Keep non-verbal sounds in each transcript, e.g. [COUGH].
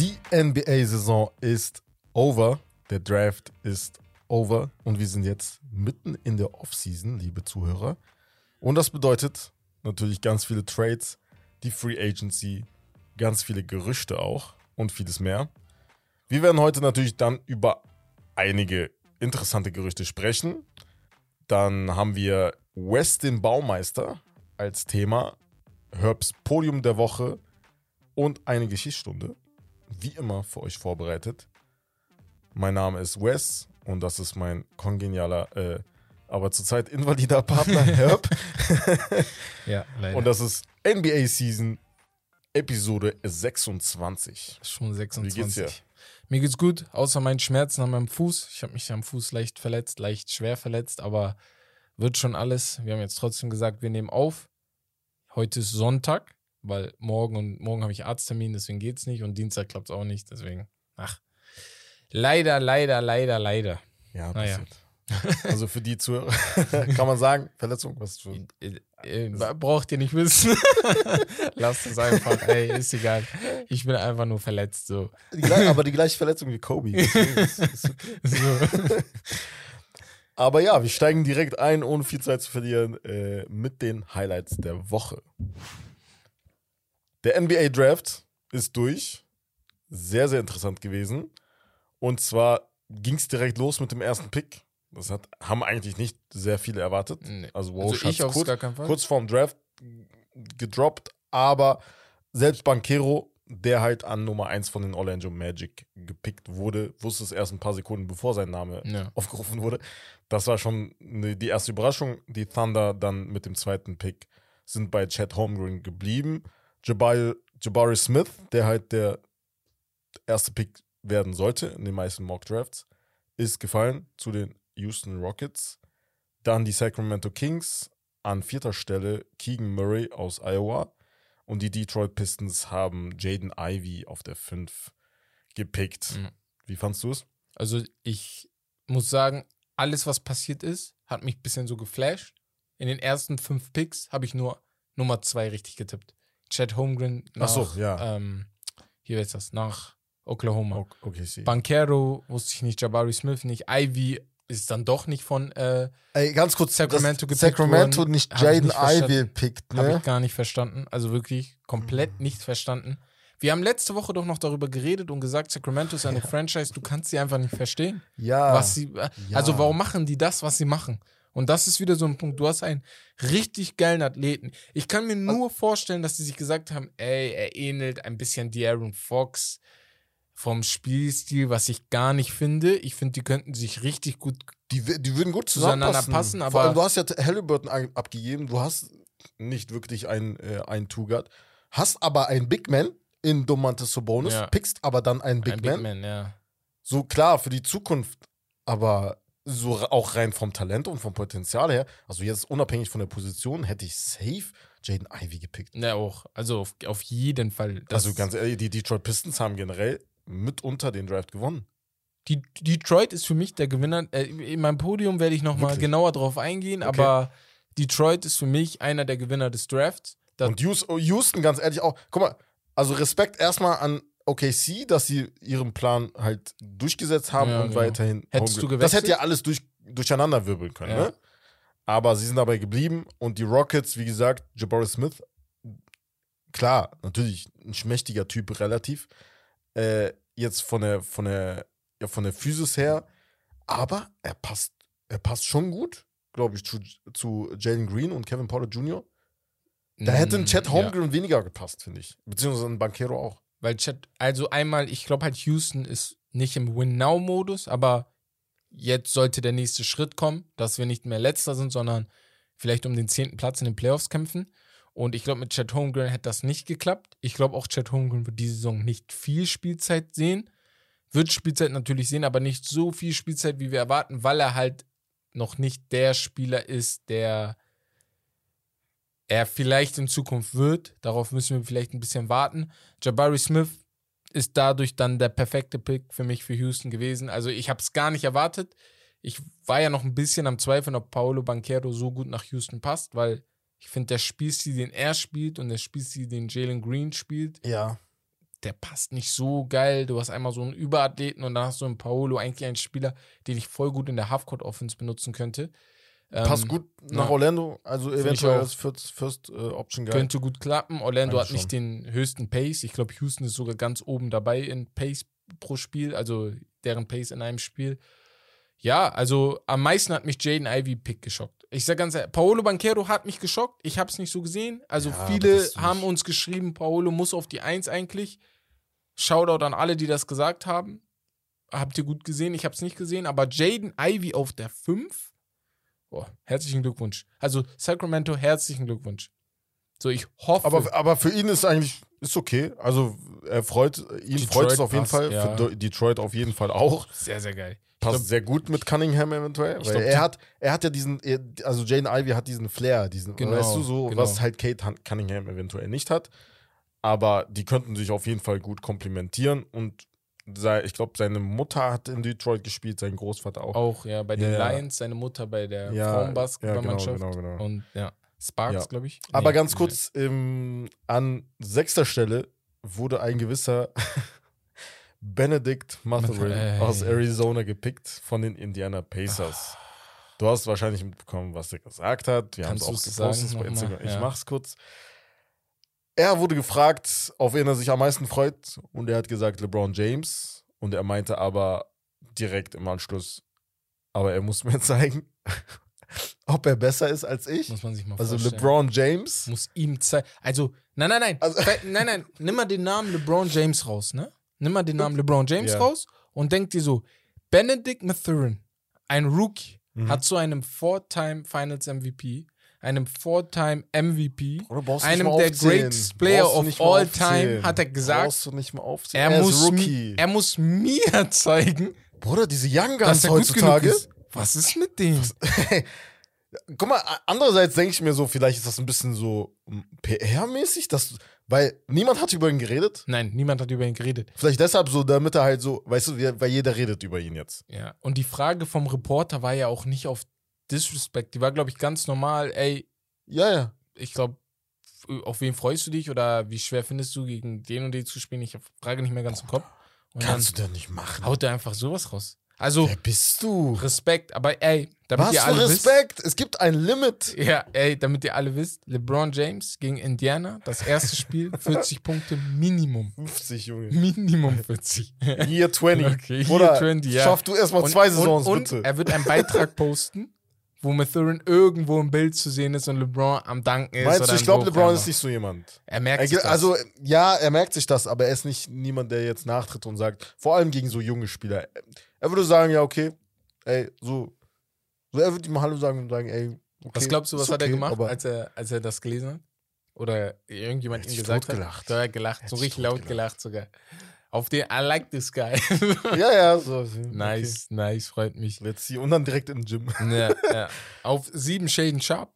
Die NBA-Saison ist over. Der Draft ist over. Und wir sind jetzt mitten in der Offseason, liebe Zuhörer. Und das bedeutet natürlich ganz viele Trades, die Free Agency, ganz viele Gerüchte auch und vieles mehr. Wir werden heute natürlich dann über einige interessante Gerüchte sprechen. Dann haben wir Westin Baumeister als Thema, Herbs Podium der Woche und eine Geschichtsstunde. Wie immer für euch vorbereitet. Mein Name ist Wes und das ist mein kongenialer, äh, aber zurzeit invalider [LAUGHS] Partner Herb. Ja, leider. und das ist NBA Season Episode 26. schon 26. Wie geht's dir? Mir geht's gut, außer meinen Schmerzen an meinem Fuß. Ich habe mich am Fuß leicht verletzt, leicht schwer verletzt, aber wird schon alles. Wir haben jetzt trotzdem gesagt, wir nehmen auf. Heute ist Sonntag, weil morgen und morgen habe ich Arzttermin, deswegen geht's nicht und Dienstag klappt's auch nicht, deswegen. Ach. Leider, leider, leider, leider. Ja, Naja. passiert. [LAUGHS] Also für die Zuhörer [LAUGHS] kann man sagen, Verletzung, was für Äh, äh, braucht ihr nicht wissen. [LAUGHS] Lasst es einfach, ey, ist egal. Ich bin einfach nur verletzt, so. die, aber die gleiche Verletzung wie Kobe. Deswegen ist- ist okay. so. Aber ja, wir steigen direkt ein, ohne viel Zeit zu verlieren, äh, mit den Highlights der Woche. Der NBA Draft ist durch. Sehr, sehr interessant gewesen. Und zwar ging es direkt los mit dem ersten Pick. Das hat, haben eigentlich nicht sehr viele erwartet. Nee. Also, Also Walsh ich kurz, gar keinen Fall. kurz vorm Draft gedroppt, aber selbst Bankero, der halt an Nummer 1 von den Orlando Magic gepickt wurde, wusste es erst ein paar Sekunden bevor sein Name Ja. aufgerufen wurde. Das war schon die erste Überraschung. Die Thunder dann mit dem zweiten Pick sind bei Chad Holmgren geblieben. Jabari, Jabari Smith, der halt der erste Pick werden sollte in den meisten Mock Drafts, ist gefallen zu den Houston Rockets. Dann die Sacramento Kings an vierter Stelle Keegan Murray aus Iowa. Und die Detroit Pistons haben Jaden Ivey auf der 5 gepickt. Mhm. Wie fandst du es? Also ich muss sagen, alles, was passiert ist, hat mich ein bisschen so geflasht. In den ersten fünf Picks habe ich nur Nummer zwei richtig getippt. Chad Holmgren nach, Ach so, ja. ähm, hier ist das, nach Oklahoma. Okay, see. Bankero wusste ich nicht, Jabari Smith nicht, Ivy ist dann doch nicht von, äh, Ey, ganz kurz, Sacramento gepickt Sacramento worden. nicht Jaden. Ivey pickt, habe ne? ich gar nicht verstanden. Also wirklich komplett Mhm. nicht verstanden. Wir haben letzte Woche doch noch darüber geredet und gesagt, Sacramento ist eine Franchise, du kannst sie einfach nicht verstehen. Ja. was sie, äh, also warum machen die das, was sie machen? Und das ist wieder so ein Punkt. Du hast einen richtig geilen Athleten. Ich kann mir nur vorstellen, dass sie sich gesagt haben, ey, er ähnelt ein bisschen De'Aaron Fox vom Spielstil, was ich gar nicht finde. Ich finde, die könnten sich richtig gut. die, die würden gut Zueinander zusammenpassen. passen, Vor aber- allem, du hast ja Halliburton abgegeben, du hast nicht wirklich einen, äh, einen Two-Guard, hast aber einen Big Man in Domantas Sabonis, Ja. pickst aber dann einen Big, ein Man. Big Man, ja. So klar, für die Zukunft, aber so auch rein vom Talent und vom Potenzial her, also jetzt unabhängig von der Position, hätte ich safe Jaden Ivey gepickt. Ja, auch. Also auf, auf jeden Fall. Also ganz ehrlich, die Detroit Pistons haben generell mitunter den Draft gewonnen. Die, Detroit ist für mich der Gewinner. Äh, in meinem Podium werde ich nochmal genauer drauf eingehen, Okay. aber Detroit ist für mich einer der Gewinner des Drafts. Und Hous- Houston, ganz ehrlich, auch, guck mal, also Respekt erstmal an OKC, dass sie ihren Plan halt durchgesetzt haben Ja, und genau. weiterhin. Hättest du Das gewechselt? hätte ja alles durch, durcheinander wirbeln können, Ja. ne? Aber sie sind dabei geblieben und die Rockets, wie gesagt, Jabari Smith, klar, natürlich ein schmächtiger Typ relativ. Äh, jetzt von der, von der, ja, von der Physis her, aber er passt, er passt schon gut, glaube ich, zu, zu Jalen Green und Kevin Porter Jr. Da hätte ein Mm, Holmgren weniger gepasst, finde ich. Beziehungsweise ein Bankero auch. Weil Chet, also einmal, ich glaube halt, Houston ist nicht im Win-Now-Modus, aber jetzt sollte der nächste Schritt kommen, dass wir nicht mehr Letzter sind, sondern vielleicht um den zehnten Platz in den Playoffs kämpfen. Und ich glaube, mit Chet Holmgren hätte das nicht geklappt. Ich glaube auch, Chet Holmgren wird diese Saison nicht viel Spielzeit sehen. Wird Spielzeit natürlich sehen, aber nicht so viel Spielzeit, wie wir erwarten, weil er halt noch nicht der Spieler ist, der er vielleicht in Zukunft wird. Darauf müssen wir vielleicht ein bisschen warten. Jabari Smith ist dadurch dann der perfekte Pick für mich für Houston gewesen. Also ich habe es gar nicht erwartet. Ich war ja noch ein bisschen am Zweifeln, ob Paolo Banquero so gut nach Houston passt, weil Ich finde, der Spielstil, den er spielt und der Spielstil, den Jalen Green spielt, Ja. der passt nicht so geil. Du hast einmal so einen Überathleten und dann hast du einen Paolo, eigentlich einen Spieler, den ich voll gut in der Halfcourt-Offense benutzen könnte. Passt Ähm, gut nach ja. Orlando, also ich eventuell als First, First äh, Option Guy. Könnte gut klappen. Orlando Eigentlich hat nicht den höchsten Pace. Ich glaube, Houston ist sogar ganz oben dabei in Pace pro Spiel, also deren Pace in einem Spiel. Ja, also am meisten hat mich Jaden Ivy Pick geschockt. Ich sag ganz ehrlich, Paolo Banquero hat mich geschockt. Ich habe es nicht so gesehen. Also Ja, viele haben uns geschrieben, Paolo muss auf die Eins eigentlich. Shoutout an alle, die das gesagt haben. Habt ihr gut gesehen? Ich habe es nicht gesehen. Aber Jaden Ivy auf der 5? Boah, herzlichen Glückwunsch. Also Sacramento, herzlichen Glückwunsch. So, ich hoffe. Aber, aber für ihn ist eigentlich ist okay. Also er freut ihn Detroit freut es auf jeden passt, Fall. ja. Für Detroit auf jeden Fall auch. sehr, sehr geil. Passt glaub- sehr gut mit Cunningham eventuell. Weil glaub, er hat, er hat ja diesen, also Jane Ivy hat diesen Flair, diesen, Genau, weißt du so, genau. was halt Kate Cunningham eventuell nicht hat. Aber die könnten sich auf jeden Fall gut komplementieren und ich glaube, seine Mutter hat in Detroit gespielt, sein Großvater auch. Auch, ja, bei den Ja. Lions, seine Mutter bei der Ja, Frauenbasketballmannschaft. ja, genau, genau, genau. Und ja, Sparks, glaube ich. Aber Nee, ganz nee. kurz, ähm, an sechster Stelle wurde ein gewisser [LAUGHS] Benedict Mathurin aus Arizona gepickt von den Indiana Pacers. Du hast wahrscheinlich mitbekommen, was er gesagt hat. Wir haben es auch gepostet bei? Instagram. Ich mach's kurz. Er wurde gefragt, auf wen er sich am meisten freut, und er hat gesagt LeBron James. Und er meinte aber direkt im Anschluss, aber er muss mir [LAUGHS] zeigen, ob er besser ist als ich. Muss man sich mal Also vorstellen. LeBron James. Muss ihm zeigen. Also, nein, nein, nein. Also- nein, nein. Nimm mal den Namen LeBron James raus, ne? Nimm mal den Namen LeBron James Ja. raus und denk dir so: Benedict Mathurin, ein Rookie, Mhm. hat zu einem Four-Time Finals MVP, einem Four-Time MVP, einem der greatest Player of all aufzählen. time, hat er gesagt, er, er muss, mi- er muss mir [LAUGHS] zeigen, Bruder, diese Young Guns heutzutage. ist. Was ist mit dem? [LAUGHS] Guck mal, andererseits denke ich mir so, vielleicht ist das ein bisschen so PR-mäßig, dass, weil niemand hat über ihn geredet. Nein, niemand hat über ihn geredet. Vielleicht deshalb so, damit er halt so, weißt du, weil jeder redet über ihn jetzt. Ja. Und die Frage vom Reporter war ja auch nicht auf Disrespect. Die war, glaube ich, ganz normal. Ey, Ja, ja. ich glaube, auf wen freust du dich oder wie schwer findest du, gegen den und den zu spielen? Ich Frage nicht mehr ganz im Kopf. Und Kannst du denn nicht machen. haut er einfach sowas raus. Also, Wer bist du? Respekt, aber ey, damit Was ihr alle Respekt? Es gibt ein Limit. wisst. Ja, ey, damit ihr alle wisst, LeBron James gegen Indiana, das erste Spiel, [LAUGHS] 40 Punkte Minimum. 50, Junge. Minimum 40. Year 20. [LAUGHS] Okay, Year Bruder, 20, ja. Schaff du erstmal zwei Saisons, und, und bitte. er wird einen Beitrag [LAUGHS] posten, wo Mathurin irgendwo im Bild zu sehen ist und LeBron am Danken ist. Meinst oder du, ich glaube, LeBron ist nicht so jemand. Er merkt Er, sich das. also, ja, er merkt sich das, aber er ist nicht niemand, der jetzt nachtritt und sagt, vor allem gegen so junge Spieler. Er würde sagen, ja, okay, ey, so. so er würde ihm Hallo sagen und sagen, ey, okay. was glaubst du, was ist hat er okay, gemacht, als er, als er das gelesen hat? Oder irgendjemand Er hat ihm gesagt hat? Da hat er gelacht, Er so hat sich richtig laut totgelacht. gelacht sogar. Auf den, I like this guy. [LAUGHS] Ja, ja, so. nice, nice, freut mich. Okay. Let's see. Und dann direkt im Gym. Ja, [LAUGHS] ja. Auf sieben Shaden Sharp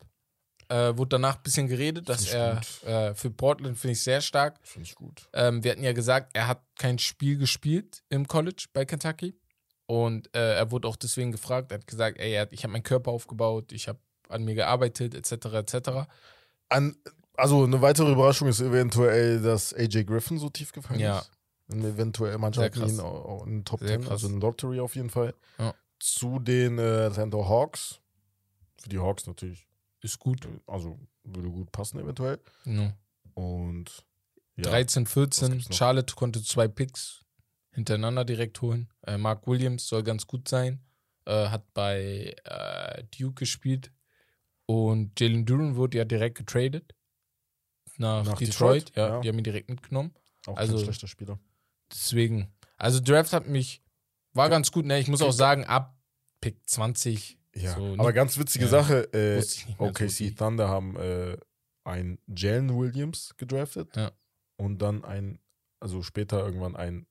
äh, wurde danach ein bisschen geredet, dass er äh, für Portland finde ich sehr stark. Finde ich gut. Ähm, wir hatten ja gesagt, er hat kein Spiel gespielt im College bei Kentucky. Und äh, er wurde auch deswegen gefragt. Er hat gesagt, ey, hat, ich habe meinen Körper aufgebaut, ich habe an mir gearbeitet, etc., etc. An, also, eine weitere Überraschung ist eventuell, dass AJ Griffin so tief gefallen Ja. ist. Und eventuell Mannschaften ihn in Top Sehr 10, krass. also in Lottery auf jeden Fall. Ja. Zu den äh, Atlanta Hawks. Für die Hawks natürlich. Ist gut. Also würde gut passen eventuell. No. Und ja, 13, Was 14. gibt's noch? Charlotte konnte zwei Picks hintereinander direkt holen. Äh, Mark Williams soll ganz gut sein. Äh, hat bei äh, Duke gespielt. Und Jalen Duran wurde ja direkt getradet. Nach, Nach Detroit. Detroit, Ja, ja. die haben ihn direkt mitgenommen. auch also- kein schlechter Spieler. Deswegen. Also Draft hat mich, war ganz gut. Ne? Ich muss auch sagen, ab Pick 20. Ja, so, aber ne? ganz witzige Ja. Sache. Äh, OKC. Thunder haben äh, einen Jalen Williams gedraftet. Ja. Und dann ein, also später irgendwann ein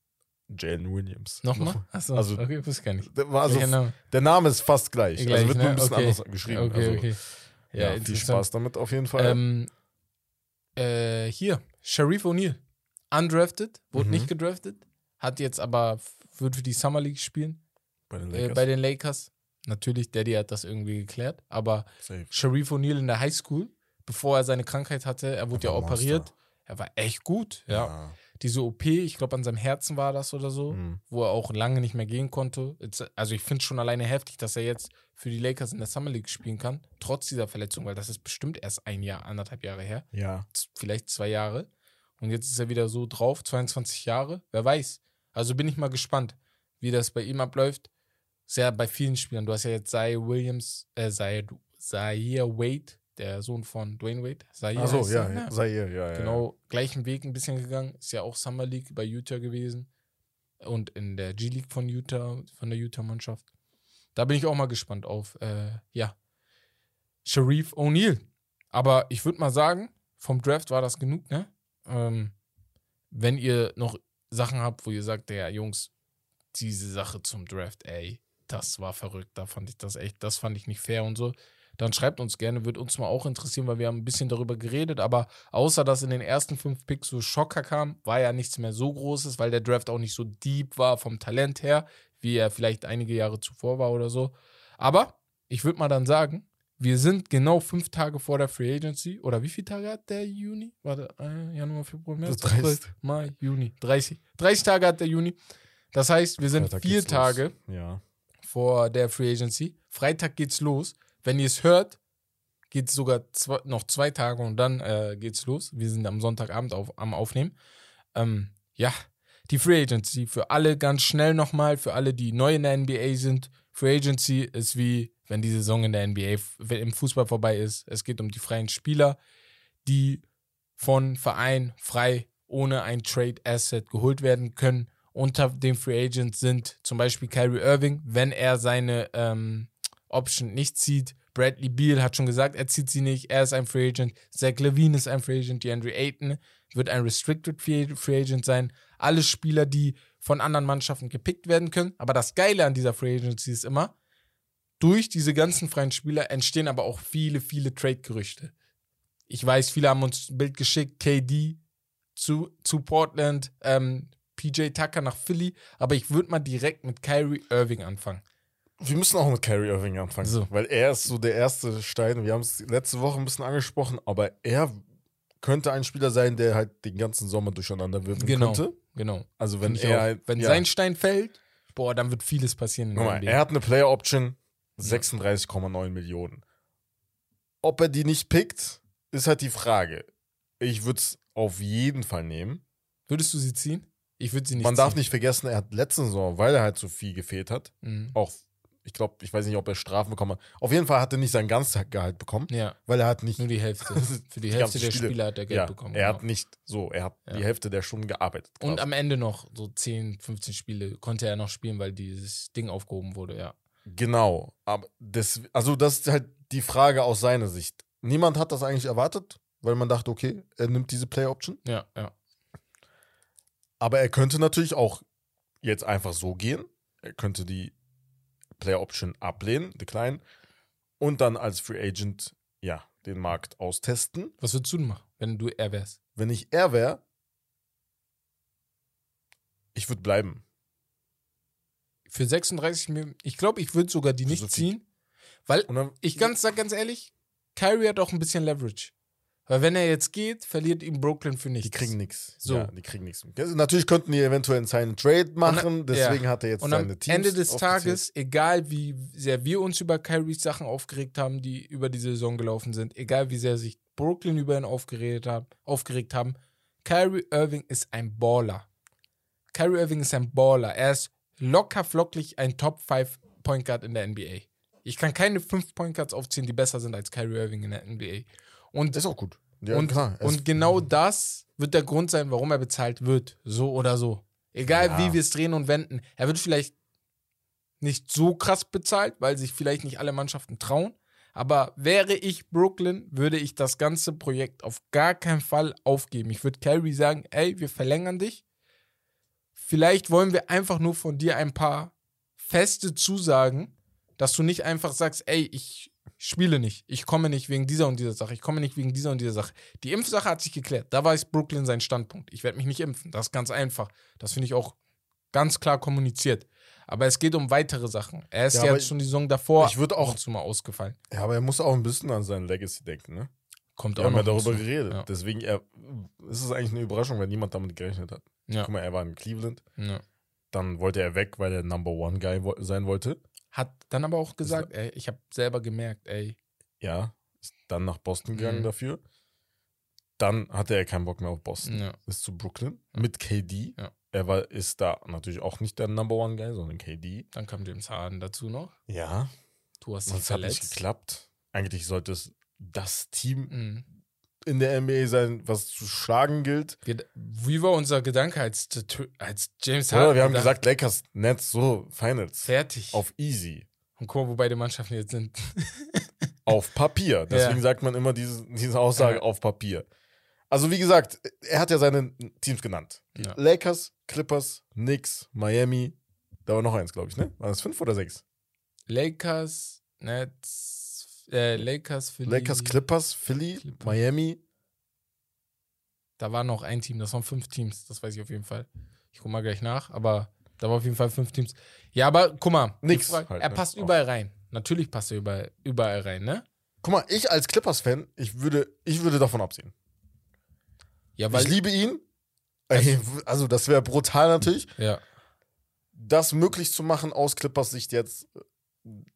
Jalen Williams. Nochmal? [LAUGHS] Achso, Also- okay, wusste gar nicht. Also, Name? der Name ist fast gleich. Gleich, also wird nur ne? ein bisschen Okay. anders geschrieben. Okay, also, okay. Ja, Ja, viel. Spaß damit auf jeden Fall. Ähm, äh, hier, Sharif O'Neal. Undrafted, wurde Mhm. nicht gedraftet, hat jetzt aber, wird für die Summer League spielen bei den äh, Lakers. bei den Lakers. Natürlich, Daddy hat das irgendwie geklärt, aber Safe. Sharif O'Neal in der Highschool bevor er seine Krankheit hatte. Er wurde Er ja war Monster. operiert. Er war echt gut, ja. Diese OP, ich glaube, an seinem Herzen war das oder so, Mhm. wo er auch lange nicht mehr gehen konnte. Jetzt, also ich finde es schon alleine heftig, dass er jetzt für die Lakers in der Summer League spielen kann, trotz dieser Verletzung, weil das ist bestimmt erst ein Jahr, anderthalb Jahre her, Ja. vielleicht zwei Jahre. Und jetzt ist er wieder so drauf, 22 Jahre, wer weiß. Also bin ich mal gespannt, wie das bei ihm abläuft. Sehr bei vielen Spielern. Du hast ja jetzt Zaire Williams, äh, Zaire, Zaire Wade, der Sohn von Dwayne Wade. Zaire Achso, heißt ja, er, ja. Zaire, ja, ja. Genau, gleichen Weg ein bisschen gegangen. Ist ja auch Summer League bei Utah gewesen. Und in der G-League von Utah, von der Utah-Mannschaft. Da bin ich auch mal gespannt auf, äh, ja, Sharif O'Neal. Aber ich würde mal sagen, vom Draft war das genug, ne? Ähm, wenn ihr noch Sachen habt, wo ihr sagt, ja, Jungs, diese Sache zum Draft, ey, das war verrückt, da fand ich das echt, das fand ich nicht fair und so, dann schreibt uns gerne, wird uns mal auch interessieren, weil wir haben ein bisschen darüber geredet, aber außer dass in den ersten fünf Picks so Schocker kam, war ja nichts mehr so Großes, weil der Draft auch nicht so deep war vom Talent her, wie er vielleicht einige Jahre zuvor war oder so. Aber ich würde mal dann sagen, wir sind genau fünf Tage vor der Free Agency. Oder wie viele Tage hat der Juni? Warte, äh, Januar, Februar, März, Das April, heißt- Mai, Juni. 30. 30 Tage hat der Juni. Das heißt, wir sind Freitag vier. Tage Ja. vor der Free Agency. Freitag geht's los. Wenn ihr es hört, geht es sogar zwei, noch zwei Tage und dann äh, geht's los. Wir sind am Sonntagabend auf, am Aufnehmen. Ähm, ja, die Free Agency für alle ganz schnell nochmal, für alle, die neu in der NBA sind. Free Agency ist wie, wenn die Saison in der NBA im Fußball vorbei ist. Es geht um die freien Spieler, die von Verein frei ohne ein Trade Asset geholt werden können. Unter den Free Agents sind zum Beispiel Kyrie Irving, wenn er seine ähm, Option nicht zieht. Bradley Beal hat schon gesagt, er zieht sie nicht. Er ist ein Free Agent. Zach Levine ist ein Free Agent. DeAndre Ayton wird ein Restricted Free Agent sein. Alle Spieler, die von anderen Mannschaften gepickt werden können. Aber das Geile an dieser Free Agency ist immer, durch diese ganzen freien Spieler entstehen aber auch viele, viele Trade-Gerüchte. Ich weiß, viele haben uns ein Bild geschickt, KD zu, zu Portland, ähm, PJ Tucker nach Philly, aber ich würde mal direkt mit Kyrie Irving anfangen. Wir müssen auch mit Kyrie Irving anfangen, So. weil er ist so der erste Stein. Wir haben es letzte Woche ein bisschen angesprochen, aber er könnte ein Spieler sein, der halt den ganzen Sommer durcheinander wirbeln Genau. könnte. Genau. Also wenn er auch. halt, wenn ja. sein Stein fällt, boah, dann wird vieles passieren in Guck der mal, NBA. er hat eine Player Option 36,9 Millionen. Ob er die nicht pickt, ist halt die Frage. Ich würde es auf jeden Fall nehmen. Würdest du sie ziehen? Ich würde sie nicht Man ziehen. darf nicht vergessen, er hat letzte Saison, weil er halt so viel gefehlt hat, Mhm. auch, ich glaube, ich weiß nicht, ob er Strafen bekommen hat. Auf jeden Fall hat er nicht sein ganzes Gehalt bekommen, Ja, weil er hat nicht nur die Hälfte. [LAUGHS] Für die Die Hälfte der Spiele. Spieler hat er Geld ja, bekommen. Er genau. hat nicht so, er hat Ja. die Hälfte der Stunden gearbeitet. Und quasi. am Ende noch so 10, 15 Spiele konnte er noch spielen, weil dieses Ding aufgehoben wurde, ja. Genau. Aber das, also das ist halt die Frage aus seiner Sicht. Niemand hat das eigentlich erwartet, weil man dachte, okay, er nimmt diese Player Option. Ja, ja. Aber er könnte natürlich auch jetzt einfach so gehen. Er könnte die Player Option ablehnen, decline, und dann als Free Agent, ja, den Markt austesten. Was würdest du denn machen, wenn du er wärst? Wenn ich er wäre, ich würde bleiben. Für 36 Millionen, ich glaube, ich würde sogar die nicht so ziehen, weil dann, ich ganz, sag ganz ehrlich, Kyrie hat auch ein bisschen Leverage. Weil wenn er jetzt geht, verliert ihm Brooklyn für nichts. Die kriegen nichts. So. Ja, die kriegen nichts. Natürlich könnten die eventuell einen Sign Trade machen, Und- deswegen ja. hat er jetzt Und seine am Teams Ende des. Tages, egal wie sehr wir uns über Kyries Sachen aufgeregt haben, die über die Saison gelaufen sind, egal wie sehr sich Brooklyn über ihn aufgeregt, hat, aufgeregt haben, Kyrie Irving ist ein Baller. Kyrie Irving ist ein Baller. Er ist locker flocklich ein Top 5 Point Guard in der NBA. Ich kann keine 5 Point Guards aufzählen, die besser sind als Kyrie Irving in der NBA. Und Ist auch gut. Ja, und, klar. Und genau das wird der Grund sein, warum er bezahlt wird. So oder so. Egal Ja. wie wir es drehen und wenden. Er wird vielleicht nicht so krass bezahlt, weil sich vielleicht nicht alle Mannschaften trauen. Aber wäre ich Brooklyn, würde ich das ganze Projekt auf gar keinen Fall aufgeben. Ich würde Kyrie sagen, ey, wir verlängern dich. Vielleicht wollen wir einfach nur von dir ein paar feste Zusagen, dass du nicht einfach sagst, ey, ich spiele nicht, ich komme nicht wegen dieser und dieser Sache, ich komme nicht wegen dieser und dieser Sache. Die Impfsache hat sich geklärt. Da weiß Brooklyn sein Standpunkt. Ich werde mich nicht impfen. Das ist ganz einfach. Das finde ich auch ganz klar kommuniziert. Aber es geht um weitere Sachen. Er ist Ja, jetzt schon die Saison davor ich würd auch- zu mal ausgefallen. ja, aber er muss auch ein bisschen an sein Legacy denken, ne? Kommt Wir auch haben ja darüber geredet. Ja. Deswegen er, ist es eigentlich eine Überraschung, wenn niemand damit gerechnet hat. Ja. Guck mal, er war in Cleveland. Ja. Dann wollte er weg, weil er Number One Guy sein wollte. Hat dann aber auch gesagt, ey, ich habe selber gemerkt, ey, Ja. Ist dann nach Boston gegangen Mhm. dafür. Dann hatte er keinen Bock mehr auf Boston. ja, Ist zu Brooklyn mit KD. Er war, ist da natürlich auch nicht der Number One Guy, sondern KD. dann kam James Harden dazu noch. Ja. Du hast dich Das hat nicht verletzt. geklappt. Eigentlich sollte es das Team Mhm. In der NBA sein, was zu schlagen gilt. Wie war unser Gedanke als, als James Ja, Harden? wir haben gesagt, Lakers, Nets, so, Finals. fertig. Auf easy. Und guck mal, wo beide Mannschaften jetzt sind. [LAUGHS] Auf Papier. Deswegen Ja. sagt man immer diese, diese Aussage Ja. auf Papier. Also, wie gesagt, er hat ja seine Teams genannt. Ja. Lakers, Clippers, Knicks, Miami. Da war noch eins, glaube ich, ne? War das fünf oder sechs? Lakers, Nets, äh, Lakers, Philly. Lakers, Clippers, Philly, Clippers. Miami. Da war noch ein Team, das waren fünf Teams, das weiß ich auf jeden Fall. Ich guck mal gleich nach, aber da war auf jeden Fall fünf Teams. Ja, aber guck mal, Nix Frage- halt, er ne? passt überall rein. Natürlich passt er überall, überall rein, ne? Guck mal, ich als Clippers-Fan, ich würde, ich würde davon absehen. Ja, weil ich liebe ihn. Ey, Also, das wäre brutal natürlich. ja, Das möglich zu machen aus Clippers Sicht jetzt,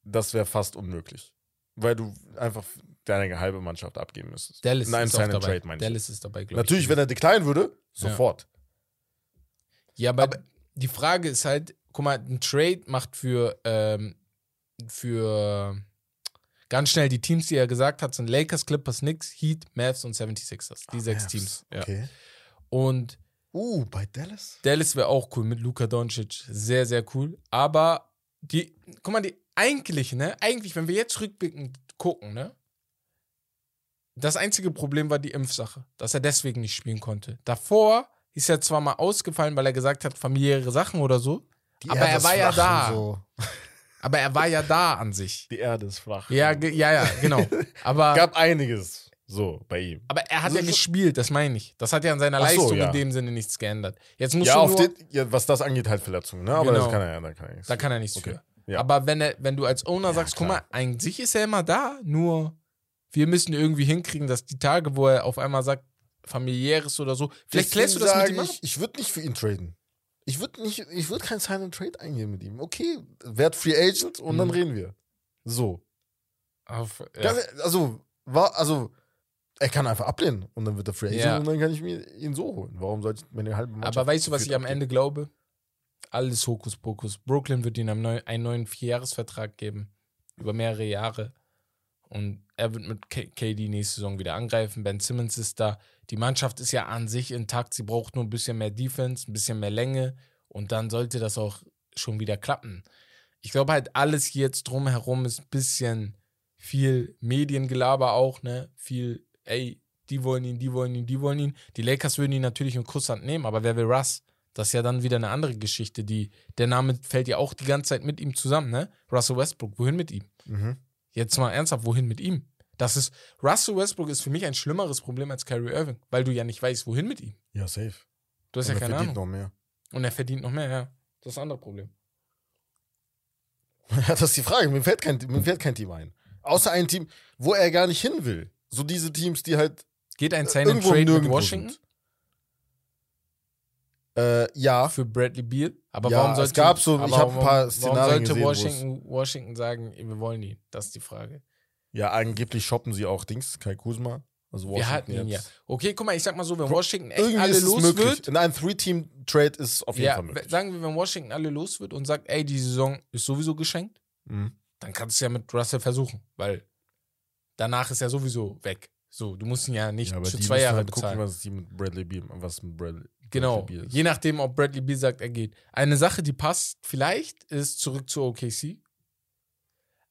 das wäre fast unmöglich. Weil du einfach deine halbe Mannschaft abgeben müsstest. Dallas In einem ist auch dabei. Trade, meinst du? Dallas ist dabei, glaube ich. Natürlich, wenn er decline würde, sofort. Ja, aber, die Frage ist halt, guck mal, ein Trade macht für, ähm, für ganz schnell die Teams, die er gesagt hat, sind Lakers, Clippers, Knicks, Heat, Mavs und 76ers. Die sechs Mavs, Teams. Ja. Okay. Und Uh, bei Dallas? Dallas wäre auch cool mit Luka Doncic. Sehr, sehr cool. Aber die, guck mal, die eigentlich, ne, eigentlich, wenn wir jetzt rückblickend gucken, ne, das einzige Problem war die Impfsache, dass er deswegen nicht spielen konnte. Davor ist er zwar mal ausgefallen, weil er gesagt hat, familiäre Sachen oder so, Die Aber er war ja da. So. [LAUGHS] aber er war ja da an sich. Die Erde ist flach. Ja, ja, ja, genau. Aber, [LAUGHS] Gab einiges so bei ihm. aber er hat Also ja schon- gespielt, das meine ich. Das hat ja an seiner so, Leistung ja. in dem Sinne nichts geändert. Jetzt musst Ja, du auf nur, den, ja, was das angeht, halt Verletzungen, ne? Aber Genau. das kann er ja, da kann er nichts. Da kann er nichts Okay. für. Ja. Aber wenn, er, wenn du als Owner Ja, sagst, guck klar. mal, an sich ist er immer da, nur wir müssen irgendwie hinkriegen, dass die Tage, wo er auf einmal sagt, familiäres oder so, vielleicht klärst du das mit ihm ab. Ich, ich würde nicht für ihn traden. Ich würde nicht, ich würde kein Sign and Trade eingehen mit ihm. Okay, werd Free Agent und dann Mhm. reden wir. So. Auf, ja. Also, war, also, er kann einfach ablehnen und dann wird er Free Agent Ja. und dann kann ich mir ihn so holen. Warum sollte ich meine halbe Mannschaft Aber weißt du, was ich am? Ende glaube? Alles Hokuspokus. Brooklyn wird ihm einen neu- einen neuen Vierjahresvertrag geben. Über mehrere Jahre. Und er wird mit KD nächste Saison wieder angreifen. Ben Simmons ist da. Die Mannschaft ist ja an sich intakt. Sie braucht nur ein bisschen mehr Defense, ein bisschen mehr Länge. Und dann sollte das auch schon wieder klappen. Ich glaube halt, alles jetzt drumherum ist ein bisschen viel Mediengelaber auch, ne? Viel, ey, die wollen ihn, die wollen ihn, die wollen ihn. Die Lakers würden ihn natürlich in Kusshand nehmen, aber wer will Russ? Das ist ja dann wieder eine andere Geschichte. Die, der Name fällt ja auch die ganze Zeit mit ihm zusammen, ne? Russell Westbrook, wohin mit ihm? Mhm. Jetzt mal ernsthaft, wohin mit ihm? Das ist, Russell Westbrook ist für mich ein schlimmeres Problem als Kyrie Irving, weil du ja nicht weißt, wohin mit ihm. Ja, safe. Du hast Und ja er keine verdient Ahnung. noch mehr. Und er verdient noch mehr, ja. Das ist ein anderes Problem. Ja, [LAUGHS] das ist die Frage. Mir fällt, kein, mir fällt kein Team ein. Außer ein Team, wo er gar nicht hin will. So diese Teams, die halt Geht ein äh, Sign and irgendwo Trade mit Washington sind. Äh, ja. für Bradley Beal? Aber Ja, warum es sollte gab so- ich hab ein paar Szenarien Warum sollte gesehen, es- Washington, Washington sagen, wir wollen ihn? Das ist die Frage. Ja, angeblich shoppen sie auch Dings, Kai Kuzma. Also Wir hatten ihn ja. jetzt. Okay, guck mal, ich sag mal so, wenn Washington echt Irgendwie alle es los möglich. wird, In einem Three-Team-Trade ist es auf jeden ja, Fall möglich. sagen wir, wenn Washington alle los wird und sagt, ey, die Saison ist sowieso geschenkt, Mhm. dann kannst du ja mit Russell versuchen, weil danach ist er sowieso weg. So, du musst ihn ja nicht Ja, aber für zwei Jahre halt bezahlen. gucken, was die mit Bradley Beal, was mit Bradley, genau. Je nachdem, ob Bradley Beal sagt, er geht. Eine Sache, die passt vielleicht, ist zurück zu OKC.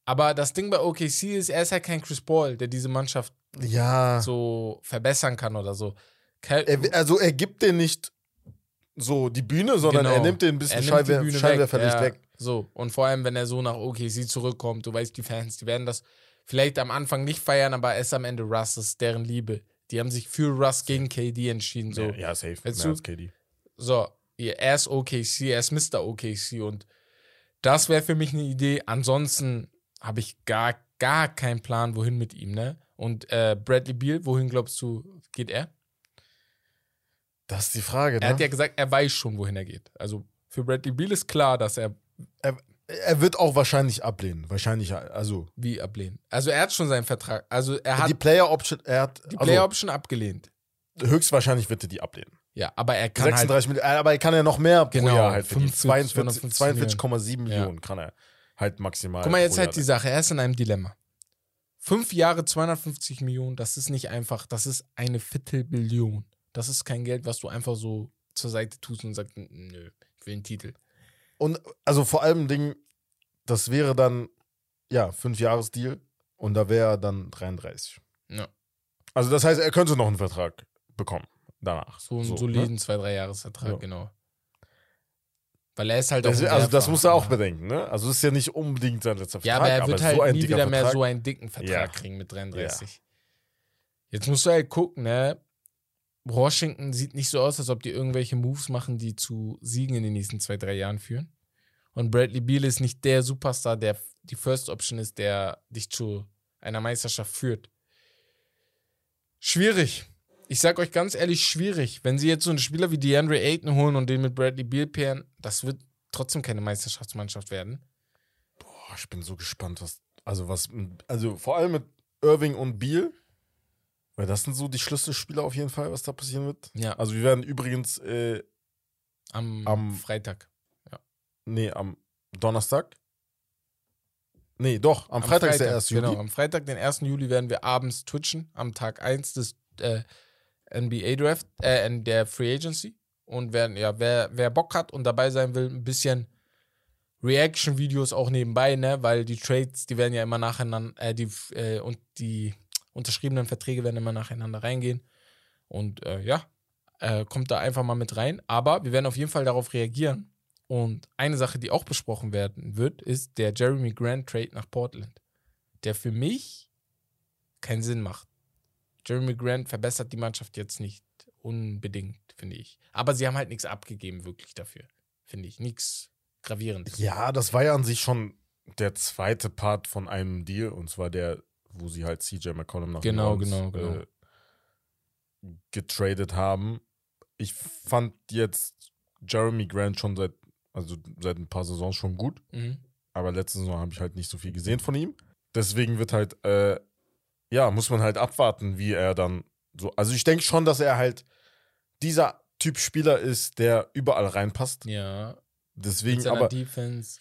Aber das Ding bei OKC ist, er ist ja kein Chris Paul, der diese Mannschaft Ja. so verbessern kann oder so. Cal Er, also er gibt den nicht so die Bühne, sondern Genau. er nimmt den ein bisschen Er Scheinwer scheinwerferlicht ja, weg. So, und vor allem, wenn er so nach OKC zurückkommt, du weißt, die Fans, die werden das vielleicht am Anfang nicht feiern, aber er ist am Ende Russ, ist deren Liebe. Die haben sich für Russ gegen KD entschieden. So, Ja, ja, safe. Weißt Mehr du- als KD. so er ist OKC, er ist Mr. OKC und das wäre für mich eine Idee. Ansonsten habe ich gar, gar keinen Plan, wohin mit ihm, ne? Und äh, Bradley Beal, wohin glaubst du, geht er? Das ist die Frage, Er hat ne? ja gesagt, er weiß schon, wohin er geht. Also für Bradley Beal ist klar, dass er Er, er wird auch wahrscheinlich ablehnen. Wahrscheinlich, also. wie ablehnt. Also er hat schon seinen Vertrag. Also er hat die Player Option, er hat. die also, Player Option abgelehnt. höchstwahrscheinlich wird er die ablehnen. Ja, aber er kann halt 36 Millionen, aber er kann ja noch mehr Genau, pro Jahr halt verdienen. 45, 42 42,7 Ja. Millionen kann er halt maximal. Guck mal, jetzt halt die. Sache. Er ist in einem Dilemma. Fünf Jahre 250 Millionen, das ist nicht einfach, das ist eine Viertelbillion. Das ist kein Geld, was du einfach so zur Seite tust und sagst, nö, ich will einen Titel. Und also vor allem Ding, das wäre dann, ja, 5-Jahres-Deal und da wäre er dann 33. Ja. Also das heißt, er könnte noch einen Vertrag bekommen danach. So einen ne? soliden zwei, drei Jahresvertrag, Ja. genau. Weil er ist halt auch. Das, ein also das muss er auch bedenken, ne? Also es ist ja nicht unbedingt sein letzter Ja, Vertrag. aber er wird so halt ein nie wieder mehr Vertrag. so einen dicken Vertrag Ja. kriegen mit 33. Jetzt musst du halt gucken, ne? Washington sieht nicht so aus, als ob die irgendwelche Moves machen, die zu Siegen in den nächsten zwei, drei Jahren führen. Und Bradley Beal ist nicht der Superstar, der die First Option ist, der dich zu einer Meisterschaft führt. Schwierig. Ich sag euch ganz ehrlich, schwierig. Wenn sie jetzt so einen Spieler wie DeAndre Ayton holen und den mit Bradley Beal pairen, das wird trotzdem keine Meisterschaftsmannschaft werden. Boah, ich bin so gespannt, was, also was, also vor allem mit Irving und Beal, weil das sind so die Schlüsselspieler auf jeden Fall, was da passieren wird. Ja. Also wir werden übrigens, äh, Am, Am- Freitag. nee, am Donnerstag. Nee, doch, am, Freitag, ist der 1. Juli. Genau, am Freitag, den 1. Juli, werden wir abends twitchen, am Tag 1 des äh, NBA Draft, äh, in der Free Agency. Und werden, ja, wer, wer Bock hat und dabei sein will, ein bisschen Reaction-Videos auch nebenbei, ne? Weil die Trades, die werden ja immer nacheinander, äh, die, äh, und die unterschriebenen Verträge werden immer nacheinander reingehen. Und äh, ja, äh, kommt da einfach mal mit rein. Aber wir werden auf jeden Fall darauf reagieren. Und eine Sache, die auch besprochen werden wird, ist der Jeremy Grant Trade nach Portland, der für mich keinen Sinn macht. Jeremy Grant verbessert die Mannschaft jetzt nicht unbedingt, finde ich. Aber sie haben halt nichts abgegeben, wirklich dafür, finde ich. Nichts gravierendes. Ja, das war ja an sich schon der zweite Part von einem Deal, und zwar der, wo sie halt CJ McCollum nach Genau, genau, genau. Äh, getradet haben. Ich fand jetzt Jeremy Grant schon seit, also seit ein paar Saisons schon gut, Mhm. aber letzte Saison habe ich halt nicht so viel gesehen von ihm. Deswegen wird halt, äh, ja, muss man halt abwarten, wie er dann so. Also ich denke schon, dass er halt dieser Typ Spieler ist, der überall reinpasst. Ja, Deswegen, aber Defense.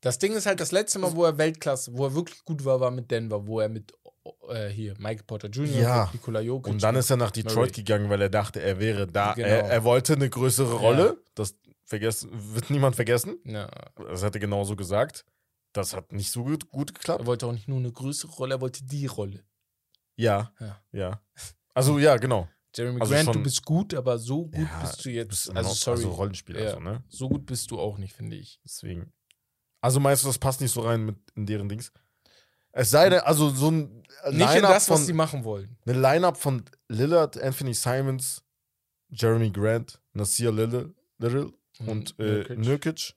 Das Ding ist halt das letzte Mal, wo er Weltklasse, wo er wirklich gut war, war mit Denver, wo er mit äh, hier Mike Porter Jr., Ja. Nikola Jokic Und dann ist er nach Detroit Murray. gegangen, weil er dachte, er wäre da. Genau. Er, er wollte eine größere Rolle. Das vergessen, wird niemand vergessen. ja, Das hat er genauso gesagt. Das hat nicht so gut, gut er geklappt. wollte auch nicht nur eine größere Rolle, er wollte die Rolle. Ja, Ja. ja. Also ja, genau. Jeremy Also Grant, schon- du bist gut, aber so gut Ja, bist du Du jetzt. bist also sorry, Also Rollenspieler, Ja. so, ne? so gut bist du auch nicht, finde ich. Deswegen. Also meinst du, das passt nicht so rein mit in deren Dings? Es sei denn, also so ein Nicht in das, was von, sie machen wollen. eine Line-Up von Lillard, Anthony Simons, Jeremy Grant, Nasir Little, Little und äh, Nurkic. Nurkic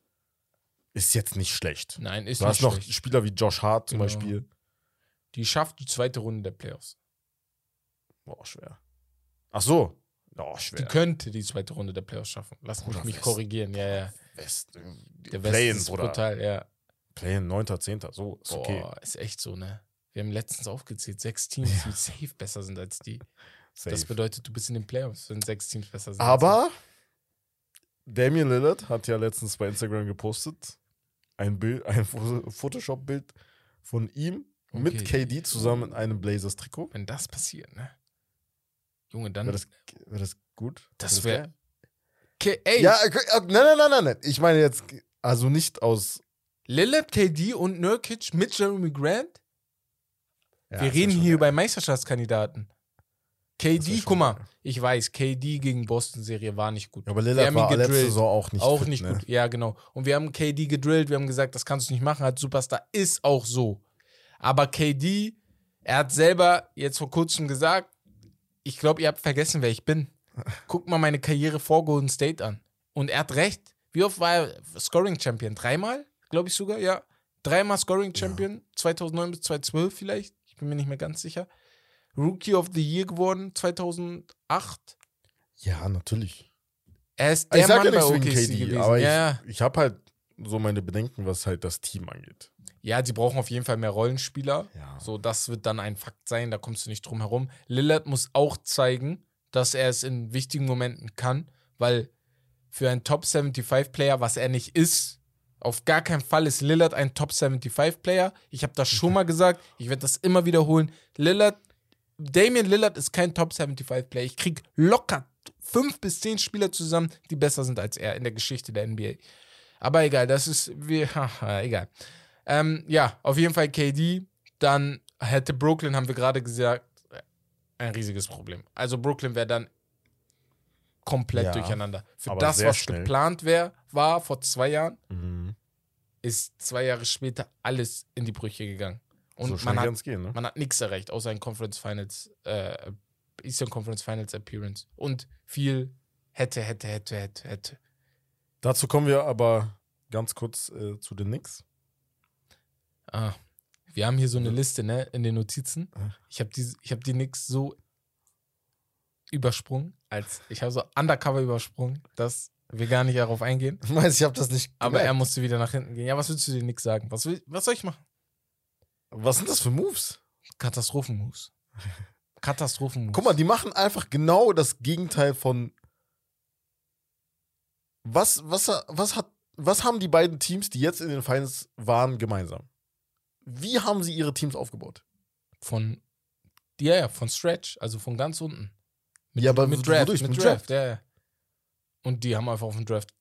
ist jetzt nicht schlecht. Nein, ist Du hast nicht noch schlecht. Spieler wie Josh Hart zum Genau. Beispiel. Die schafft die zweite Runde der Playoffs. Boah, schwer. Ach so. Oh, Die schwer. könnte die zweite Runde der Playoffs schaffen. Lass mich Bruder, mich West- korrigieren. Ja, ja. West. Der Westen Play-in, ist Bruder. brutal, ja. Play-in, 9., 10. So, ist okay. Boah, ist echt so, ne? Wir haben letztens aufgezählt, sechs Teams, die safe besser sind als die. Safe. Das bedeutet, du bist in den Playoffs, wenn sechs Teams besser sind. Aber Damian Lillard hat ja letztens bei Instagram gepostet, ein Bild, ein Pho- Photoshop-Bild von ihm mit Okay. KD zusammen in einem Blazers-Trikot. Wenn das passiert, ne? Junge, dann. Wäre das, wär das gut? Das Wär wär- geil? Okay, ey, Ja, äh, äh, nein, nein, nein, nein, nein. Ich meine jetzt, also nicht aus. Lillard, KD und Nurkic mit Jeremy Grant? Ja, Wir reden hier geil. über Meisterschaftskandidaten. KD, guck mal, ich weiß, KD gegen Boston-Serie war nicht gut. Ja, aber Lillard war letzte. Saison auch nicht auch fit, nicht ne? gut. Ja, genau. Und wir haben KD gedrillt, wir haben gesagt, das kannst du nicht machen, als Superstar ist auch so. Aber KD, er hat selber jetzt vor kurzem gesagt, ich glaube, ihr habt vergessen, wer ich bin. Guckt mal meine Karriere vor Golden State an. Und er hat recht. Wie oft war er Scoring Champion? Dreimal, glaube ich sogar, ja. Dreimal Scoring Champion, 2009 bis 2012 vielleicht. Ich bin mir nicht mehr ganz sicher. Rookie of the Year geworden 2008. Ja, natürlich. Er ist der ich Mann ja bei OKC KD, gewesen. aber ich, ja, ich habe halt so meine Bedenken, was halt das Team angeht. Ja, sie brauchen auf jeden Fall mehr Rollenspieler. Ja. So, das wird dann ein Fakt sein, da kommst du nicht drum herum. Lillard muss auch zeigen, dass er es in wichtigen Momenten kann, weil für einen Top 75 Player, was er nicht ist, auf gar keinen Fall ist Lillard ein Top 75 Player. Ich habe das schon [LAUGHS] mal gesagt, ich werde das immer wiederholen. Lillard, Damian Lillard ist kein Top 75 Player. Ich krieg locker fünf bis zehn Spieler zusammen, die besser sind als er in der Geschichte der NBA. Aber egal, das ist, wir, [LAUGHS] haha, egal. Ähm, ja, auf jeden Fall KD. Dann hätte Brooklyn, haben wir gerade gesagt, ein riesiges Problem. Also Brooklyn wäre dann komplett Ja, durcheinander. Für das, was schnell. geplant wär, war vor zwei Jahren, Mhm. ist zwei Jahre später alles in die Brüche gegangen. Und so man, hat, gehen, ne? man hat nichts erreicht, außer ein Conference Finals, äh, Eastern Conference Finals Appearance. Und viel hätte, hätte, hätte, hätte, hätte. Dazu kommen wir aber ganz kurz äh, zu den Knicks. Ah, wir haben hier so eine Liste, ne, in den Notizen. Ich habe die, ich hab die nix so übersprungen, als ich habe so undercover übersprungen, dass wir gar nicht darauf eingehen. [LAUGHS] Du meinst, ich habe das nicht Aber er musste wieder nach hinten gehen. Ja, was willst du dir nix sagen? Was, will, was soll ich machen? Was sind das für Moves? Katastrophenmoves. [LAUGHS] Katastrophenmoves. Guck mal, die machen einfach genau das Gegenteil von. Was, was, was, hat, was haben die beiden Teams, die jetzt in den Finals waren, gemeinsam? Wie haben sie ihre Teams aufgebaut? Von, ja, ja, von Stretch, also von ganz unten. Mit, Ja, aber mit Draft, wodurch? mit Mit Draft, ja, ja. Und die haben einfach auf dem Draft,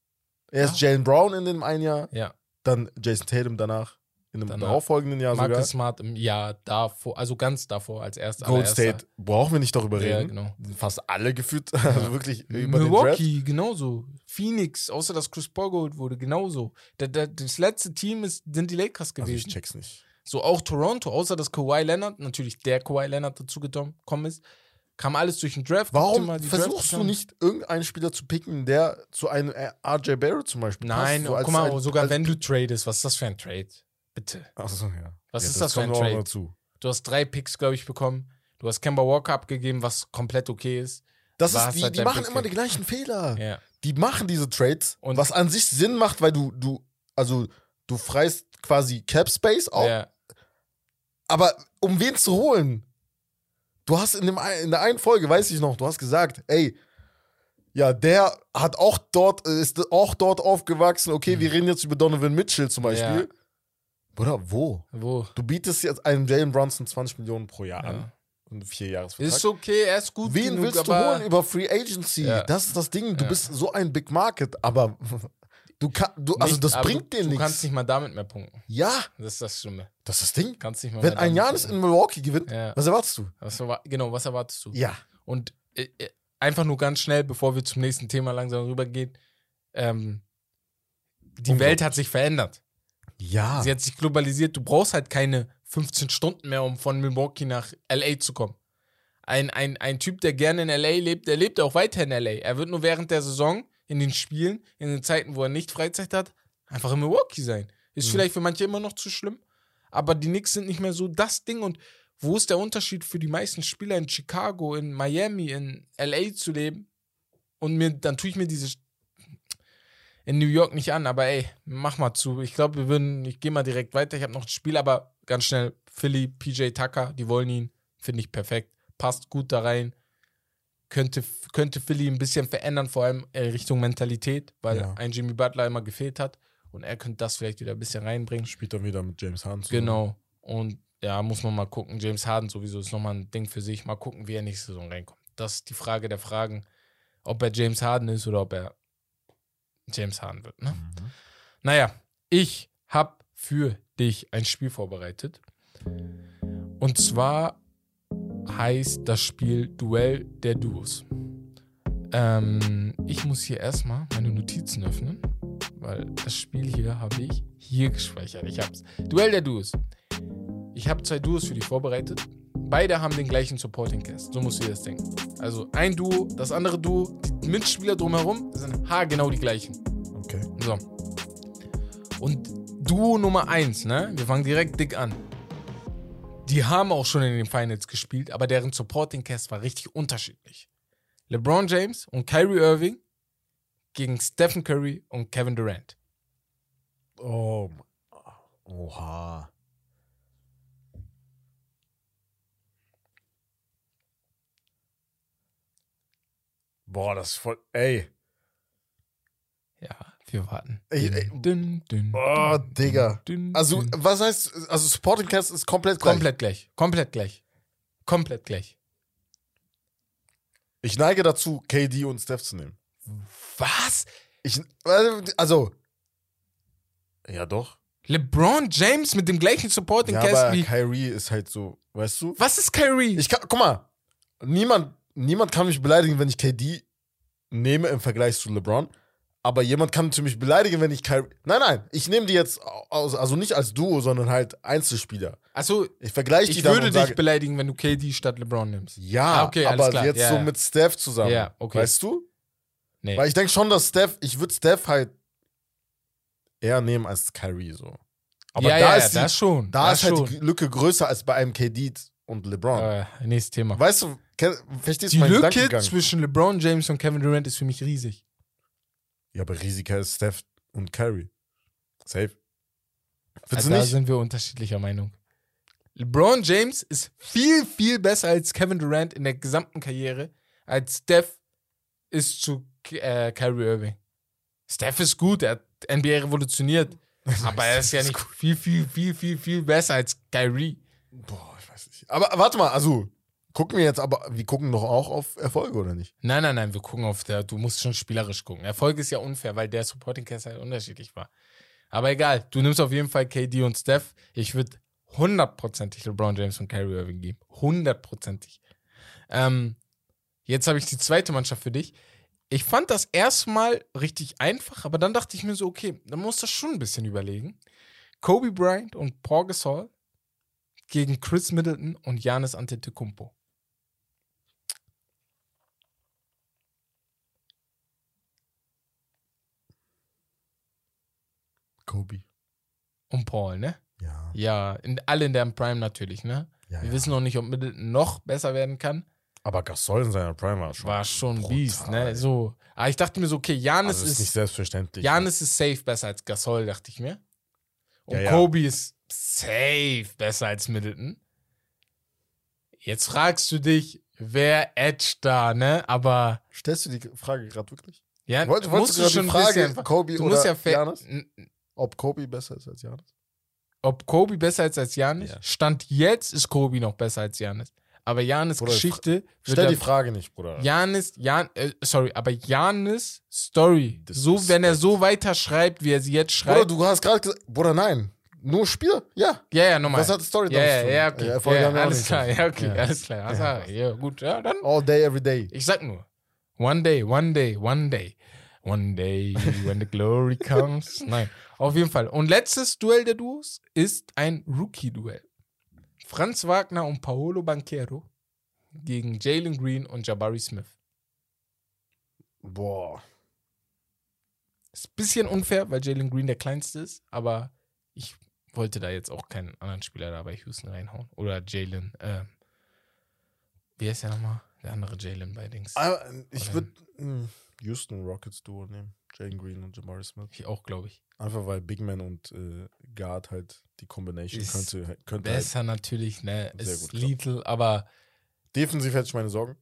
Erst Jalen Brown in dem einen Jahr, ja. dann Jason Tatum danach, in dem Danach. darauffolgenden Jahr sogar. Marcus Smart im Jahr davor, also ganz davor als erster. Gold. State, brauchen wir nicht darüber Ja, reden. genau. Fast alle gefühlt, [LAUGHS] also wirklich über den Draft. Milwaukee, genauso. Phoenix, außer dass Chris Paul geholt wurde, genauso. Da, da, das letzte Team ist, sind die Lakers Also ich gewesen. check's nicht. So auch Toronto, außer dass Kawhi Leonard, natürlich der Kawhi Leonard dazu gekommen ist, kam alles durch den Draft. Warum mal die Draft versuchst du nicht, irgendeinen Spieler zu picken, der zu einem äh, RJ Barrett zum Beispiel Nein, passt? so oh, guck mal, ein- sogar wenn du tradest, was ist das für ein Trade? Bitte. Achso, ja. Was ja, ist das für ein Trade? Du hast drei Picks, glaube ich, bekommen. Du hast Kemba Walker abgegeben, was komplett okay ist. Das War ist, die, halt die machen Pick. immer die gleichen Fehler. [LAUGHS] Ja. Die machen diese Trades, Und- was an sich Sinn macht, weil du, du, also du freist quasi Cap Space auf, ja. Aber um wen zu holen? Du hast in, dem, in der einen Folge, weiß ich noch, du hast gesagt, ey, ja, der hat auch dort, äh, ist auch dort aufgewachsen. Okay, wir reden jetzt über Donovan Mitchell zum Beispiel. Mhm. Ja. Bruder, wo? Wo? Du bietest jetzt einem Jalen Brunson 20 Millionen pro Jahr Ja. an. Und vier Jahresvertrag. Ist okay, er ist gut Wen genug, willst du holen über Free Agency? Ja. Das ist das Ding. Du Ja. bist so ein Big Market, aber du kann, du, also nicht- das bringt dir Du kannst nichts. nicht mal damit mehr punkten. Ja, Das ist das Schlimme. das ist das Ding. Kannst nicht mal Wenn ein Janis in Milwaukee gewinnt, Ja. was erwartest du? Was genau, was erwartest du? Ja. Und äh, äh, einfach nur ganz schnell, bevor wir zum nächsten Thema langsam rübergehen. Ähm, die. Welt hat sich verändert. Ja. Sie hat sich globalisiert. Du brauchst halt keine 15 Stunden mehr, um von Milwaukee nach LA zu kommen. Ein, ein, ein Typ, der gerne in LA lebt, der lebt auch weiter in LA. Er wird nur während der Saison, in den Spielen, in den Zeiten, wo er nicht Freizeit hat, einfach in Milwaukee sein. Ist Mhm. vielleicht für manche immer noch zu schlimm, aber die Knicks sind nicht mehr so das Ding. Und wo ist der Unterschied für die meisten Spieler in Chicago, in Miami, in LA zu leben? Und mir, dann tue ich mir diese in New York nicht an, aber ey, mach mal zu. Ich glaube, wir würden, ich gehe mal direkt weiter. Ich habe noch ein Spiel, aber ganz schnell. Philly, PJ Tucker, die wollen ihn. Finde ich perfekt. Passt gut da rein. Könnte, könnte Philly ein bisschen verändern, vor allem äh, Richtung Mentalität, weil Ja. ein Jimmy Butler immer gefehlt hat. Und er könnte das vielleicht wieder ein bisschen reinbringen. Spielt dann wieder mit James Harden zusammen. Genau. Und ja, muss man mal gucken. James Harden sowieso ist nochmal ein Ding für sich. Mal gucken, wie er nächste Saison reinkommt. Das ist die Frage der Fragen, ob er James Harden ist oder ob er James Harden wird. Ne? Mhm. Naja, ich habe für dich ein Spiel vorbereitet. Und zwar heißt das Spiel Duell der Duos. Ähm, ich muss hier erstmal meine Notizen öffnen, weil das Spiel hier habe ich hier gespeichert. Ich hab's. Duell der Duos. Ich habe zwei Duos für dich vorbereitet. Beide haben den gleichen Supporting Cast. So musst du dir das denken. Also ein Duo, das andere Duo, die Mitspieler drumherum sind haargenau die gleichen. Okay. So. Und Duo Nummer 1, ne? Wir fangen direkt dick an. Die haben auch schon in den Finals gespielt, aber deren Supporting Cast war richtig unterschiedlich. LeBron James und Kyrie Irving gegen Stephen Curry und Kevin Durant. Oh. Oha. Boah, das ist voll. Ey. Ja, wir warten. Ey, ey. Dünn, dünn, Oh, Digga. dünn, Also, was heißt. Also, Supporting Cast ist komplett gleich. komplett gleich. Komplett gleich. Komplett gleich. Ich neige dazu, KD und Steph zu nehmen. Was? Ich. Also. Ja, doch. LeBron James mit dem gleichen Supporting Ja, Cast aber wie. Kyrie ist halt so. Weißt du? Was ist Kyrie? Ich kann. Guck mal. Niemand, niemand kann mich beleidigen, wenn ich KD nehme im Vergleich zu LeBron. Aber jemand kann mich beleidigen, wenn ich Kyrie. Nein, nein. Ich nehme die jetzt. Aus, also nicht als Duo, sondern halt Einzelspieler. Achso, Ich vergleiche die ich würde dich sage, beleidigen, wenn du KD statt LeBron nimmst. Ja, Ah, okay, aber klar. jetzt Ja, so ja. mit Steph zusammen. Ja, okay. Weißt du? Nee. Weil ich denke schon, dass Steph, ich würde Steph halt eher nehmen als Kyrie so. Aber ja, da ist, die, das schon. da das ist halt schon. die Lücke größer als bei einem KD und LeBron. Äh, nächstes Thema. Weißt du, verstehst du Die Lücke zwischen LeBron James und Kevin Durant ist für mich riesig. Ja, aber Risiker ist Steph und Kyrie. Safe. Also da sind wir unterschiedlicher Meinung. LeBron James ist viel, viel besser als Kevin Durant in der gesamten Karriere, als Steph ist zu äh, Kyrie Irving. Steph ist gut, er hat NBA revolutioniert, [LAUGHS] aber er ist ja nicht viel, viel, viel, viel, viel besser als Kyrie. Boah, ich weiß nicht. Aber warte mal, also, gucken wir jetzt, aber wir gucken doch auch auf Erfolge, oder nicht? Nein, nein, nein, wir gucken auf der, du musst schon spielerisch gucken. Erfolg ist ja unfair, weil der Supporting Cast halt unterschiedlich war. Aber egal, du nimmst auf jeden Fall KD und Steph. Ich würde hundertprozentig LeBron James und Kyrie Irving geben. Hundertprozentig. Ähm, jetzt habe ich die zweite Mannschaft für dich. Ich fand das erstmal richtig einfach, aber dann dachte ich mir so, okay, dann musst du schon ein bisschen überlegen. Kobe Bryant und Paul Gasol gegen Chris Middleton und Giannis Antetokounmpo. Kobe. Und Paul, ne? Ja. Ja, in, alle in deren Prime natürlich, ne? ja, Wir ja. wissen noch nicht, ob Middleton noch besser werden kann. Aber Gasol in seiner Prime war schon. War schon brutal. Beast, ne? So. Aber ich dachte mir so, okay, Janis also ist ist, nicht selbstverständlich. Janis ist safe besser als Gasol, dachte ich mir. Und Ja, ja. Kobe ist safe besser als Middleton. Jetzt fragst du dich, wer edge da, ne? Aber Stellst du die Frage gerade wirklich? ja, Wollt- musst wolltest du du schon die Frage, bisschen. Kobe Du oder musst ja n- Ob Kobe besser ist als Janis? ob Kobe besser ist als Janis. Ja. Stand jetzt ist Kobe noch besser als Janis. Aber Janis Bruder, Geschichte wird Stell die Frage nicht, Bruder. Janis, Jan, äh, sorry, aber Janis Story, so wenn er so weiter schreibt, wie er sie jetzt Bruder, schreibt. du hast gerade gesagt, Bruder, nein. Nur Spiel? Ja. ja, ja, nochmal. Was hat die Story ja, damit ja, zu tun? ja, okay. Ja, ja, alles klar, ja, okay, Ja. alles klar. Also, ja. gut, ja, dann. All day, every day. Ich sag nur, one day, one day, one day, one day, when the glory comes. Nein, auf jeden Fall. Und letztes Duell der Duos ist ein Rookie-Duell. Franz Wagner und Paolo Banquero gegen Jalen Green und Jabari Smith. Boah. Ist ein bisschen unfair, weil Jalen Green der kleinste ist, aber ich wollte da jetzt auch keinen anderen Spieler da bei Houston reinhauen. Oder Jalen, äh, wie heißt der nochmal? Der andere Jalen bei Dings. Aber ich Oder- würde Houston Rockets Duo nehmen. Jalen Green und Jabari Smith. Ich auch, glaube ich. Einfach weil Big Man und äh, Guard halt die Combination Ist könnte, könnte halt. Besser natürlich, ne? Sehr Ist gut, Little, aber Defensiv hätte ich meine Sorgen.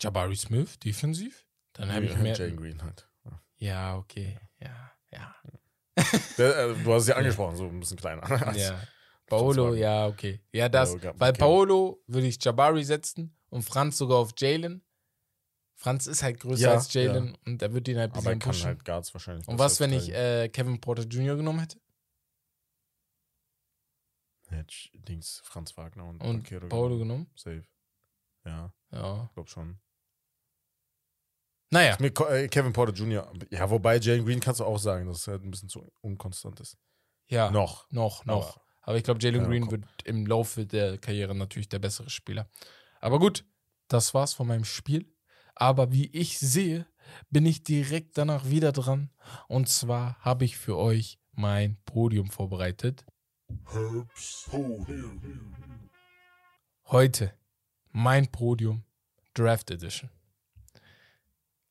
Jabari Smith, defensiv? Dann habe ich Ja, mehr. Jalen Green halt. Ja. Okay. Ja, ja. [LAUGHS] Der, äh, du hast es ja angesprochen, so ein bisschen kleiner. [LAUGHS] ja. Paolo, ja, okay. Ja, das, Paolo weil. Paolo würde ich Jabari setzen und Franz sogar auf Jalen. Franz ist halt größer Ja, als Jalen und er wird ihn halt ein Aber er bisschen kann pushen. halt Guards wahrscheinlich. und was, wenn ich äh, Kevin Porter Jr. genommen hätte? Hätte ich Dings Franz Wagner und, Und Paolo genommen. genommen? Safe. Ja, Ja. glaub schon. Naja, Ko- äh, Kevin Porter Jr. Ja, wobei Jalen Green kannst du auch sagen, dass es halt ein bisschen zu unkonstant ist. ja. Noch. Noch, noch. Aber- Aber ich glaube, Jalen Ja, Green komm. wird im Laufe der Karriere natürlich der bessere Spieler. Aber gut, das war's von meinem Spiel. Aber wie ich sehe, bin ich direkt danach wieder dran. Und zwar habe ich für euch mein Podium vorbereitet. Herbst Podium. Heute mein Podium Draft Edition.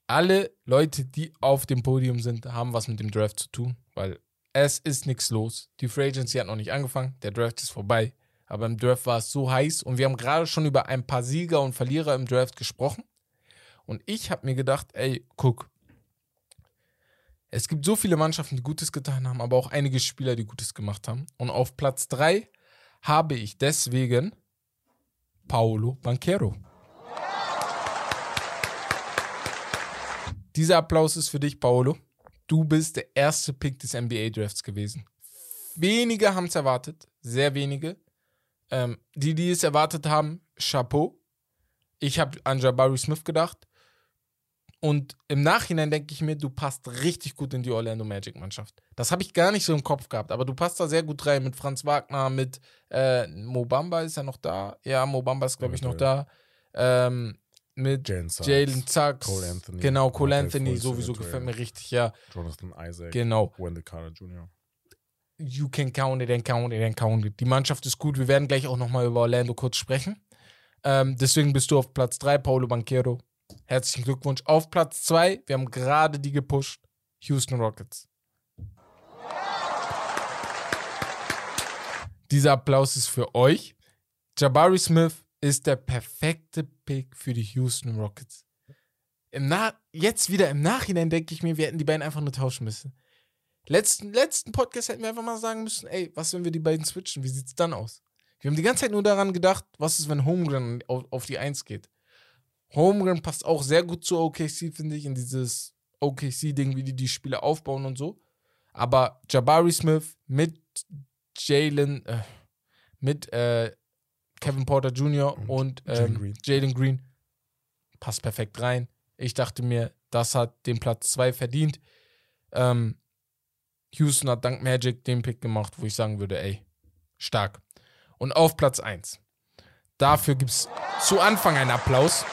Alle Leute, die auf dem Podium sind, haben was mit dem Draft zu tun, weil es ist nichts los. Die Free Agency hat noch nicht angefangen, der Draft ist vorbei. Aber im Draft war es so heiß und wir haben gerade schon über ein paar Sieger und Verlierer im Draft gesprochen. Und ich habe mir gedacht, ey, guck, es gibt so viele Mannschaften, die Gutes getan haben, aber auch einige Spieler, die Gutes gemacht haben. Und auf Platz 3 habe ich deswegen Paulo Banquero. Dieser Applaus ist für dich, Paolo. Du bist der erste Pick des NBA-Drafts gewesen. Wenige haben es erwartet, sehr wenige. Ähm, die, die es erwartet haben, Chapeau. Ich habe an Jabari Smith gedacht. Und im Nachhinein denke ich mir, du passt richtig gut in die Orlando Magic Mannschaft. Das habe ich gar nicht so im Kopf gehabt, aber du passt da sehr gut rein mit Franz Wagner, mit äh, Mobamba ist er noch da. Ja, Mobamba ist, glaube ich, noch da. Ähm, mit Jalen Sachs. Cole Anthony. Genau, Cole Anthony sowieso gefällt mir richtig, ja. Jonathan Isaac. Genau. Wendell Carter Jr. You can count it and count it and count it. Die Mannschaft ist gut. Wir werden gleich auch nochmal über Orlando kurz sprechen. Ähm, deswegen bist du auf Platz 3, Paulo Banquero. Herzlichen Glückwunsch. Auf Platz 2, wir haben gerade die gepusht, Houston Rockets. Dieser Applaus ist für euch. Jabari Smith ist der perfekte Pick für die Houston Rockets. Jetzt wieder im Nachhinein denke ich mir, wir hätten die beiden einfach nur tauschen müssen. Letzten, letzten Podcast hätten wir einfach mal sagen müssen, ey, was, wenn wir die beiden switchen? Wie sieht es dann aus? Wir haben die ganze Zeit nur daran gedacht, was ist, wenn Holmgren auf, auf die Eins geht. Holmgren passt auch sehr gut zu OKC, finde ich, in dieses OKC-Ding, wie die die Spiele aufbauen und so. Aber Jabari Smith mit Jalen, äh, mit äh, Kevin Porter Jr. und, und ähm, Jalen Green passt perfekt rein. Ich dachte mir, das hat den Platz 2 verdient. Ähm, Houston hat dank Magic den Pick gemacht, wo ich sagen würde, ey, stark. Und auf Platz 1. Dafür gibt es zu Anfang einen Applaus.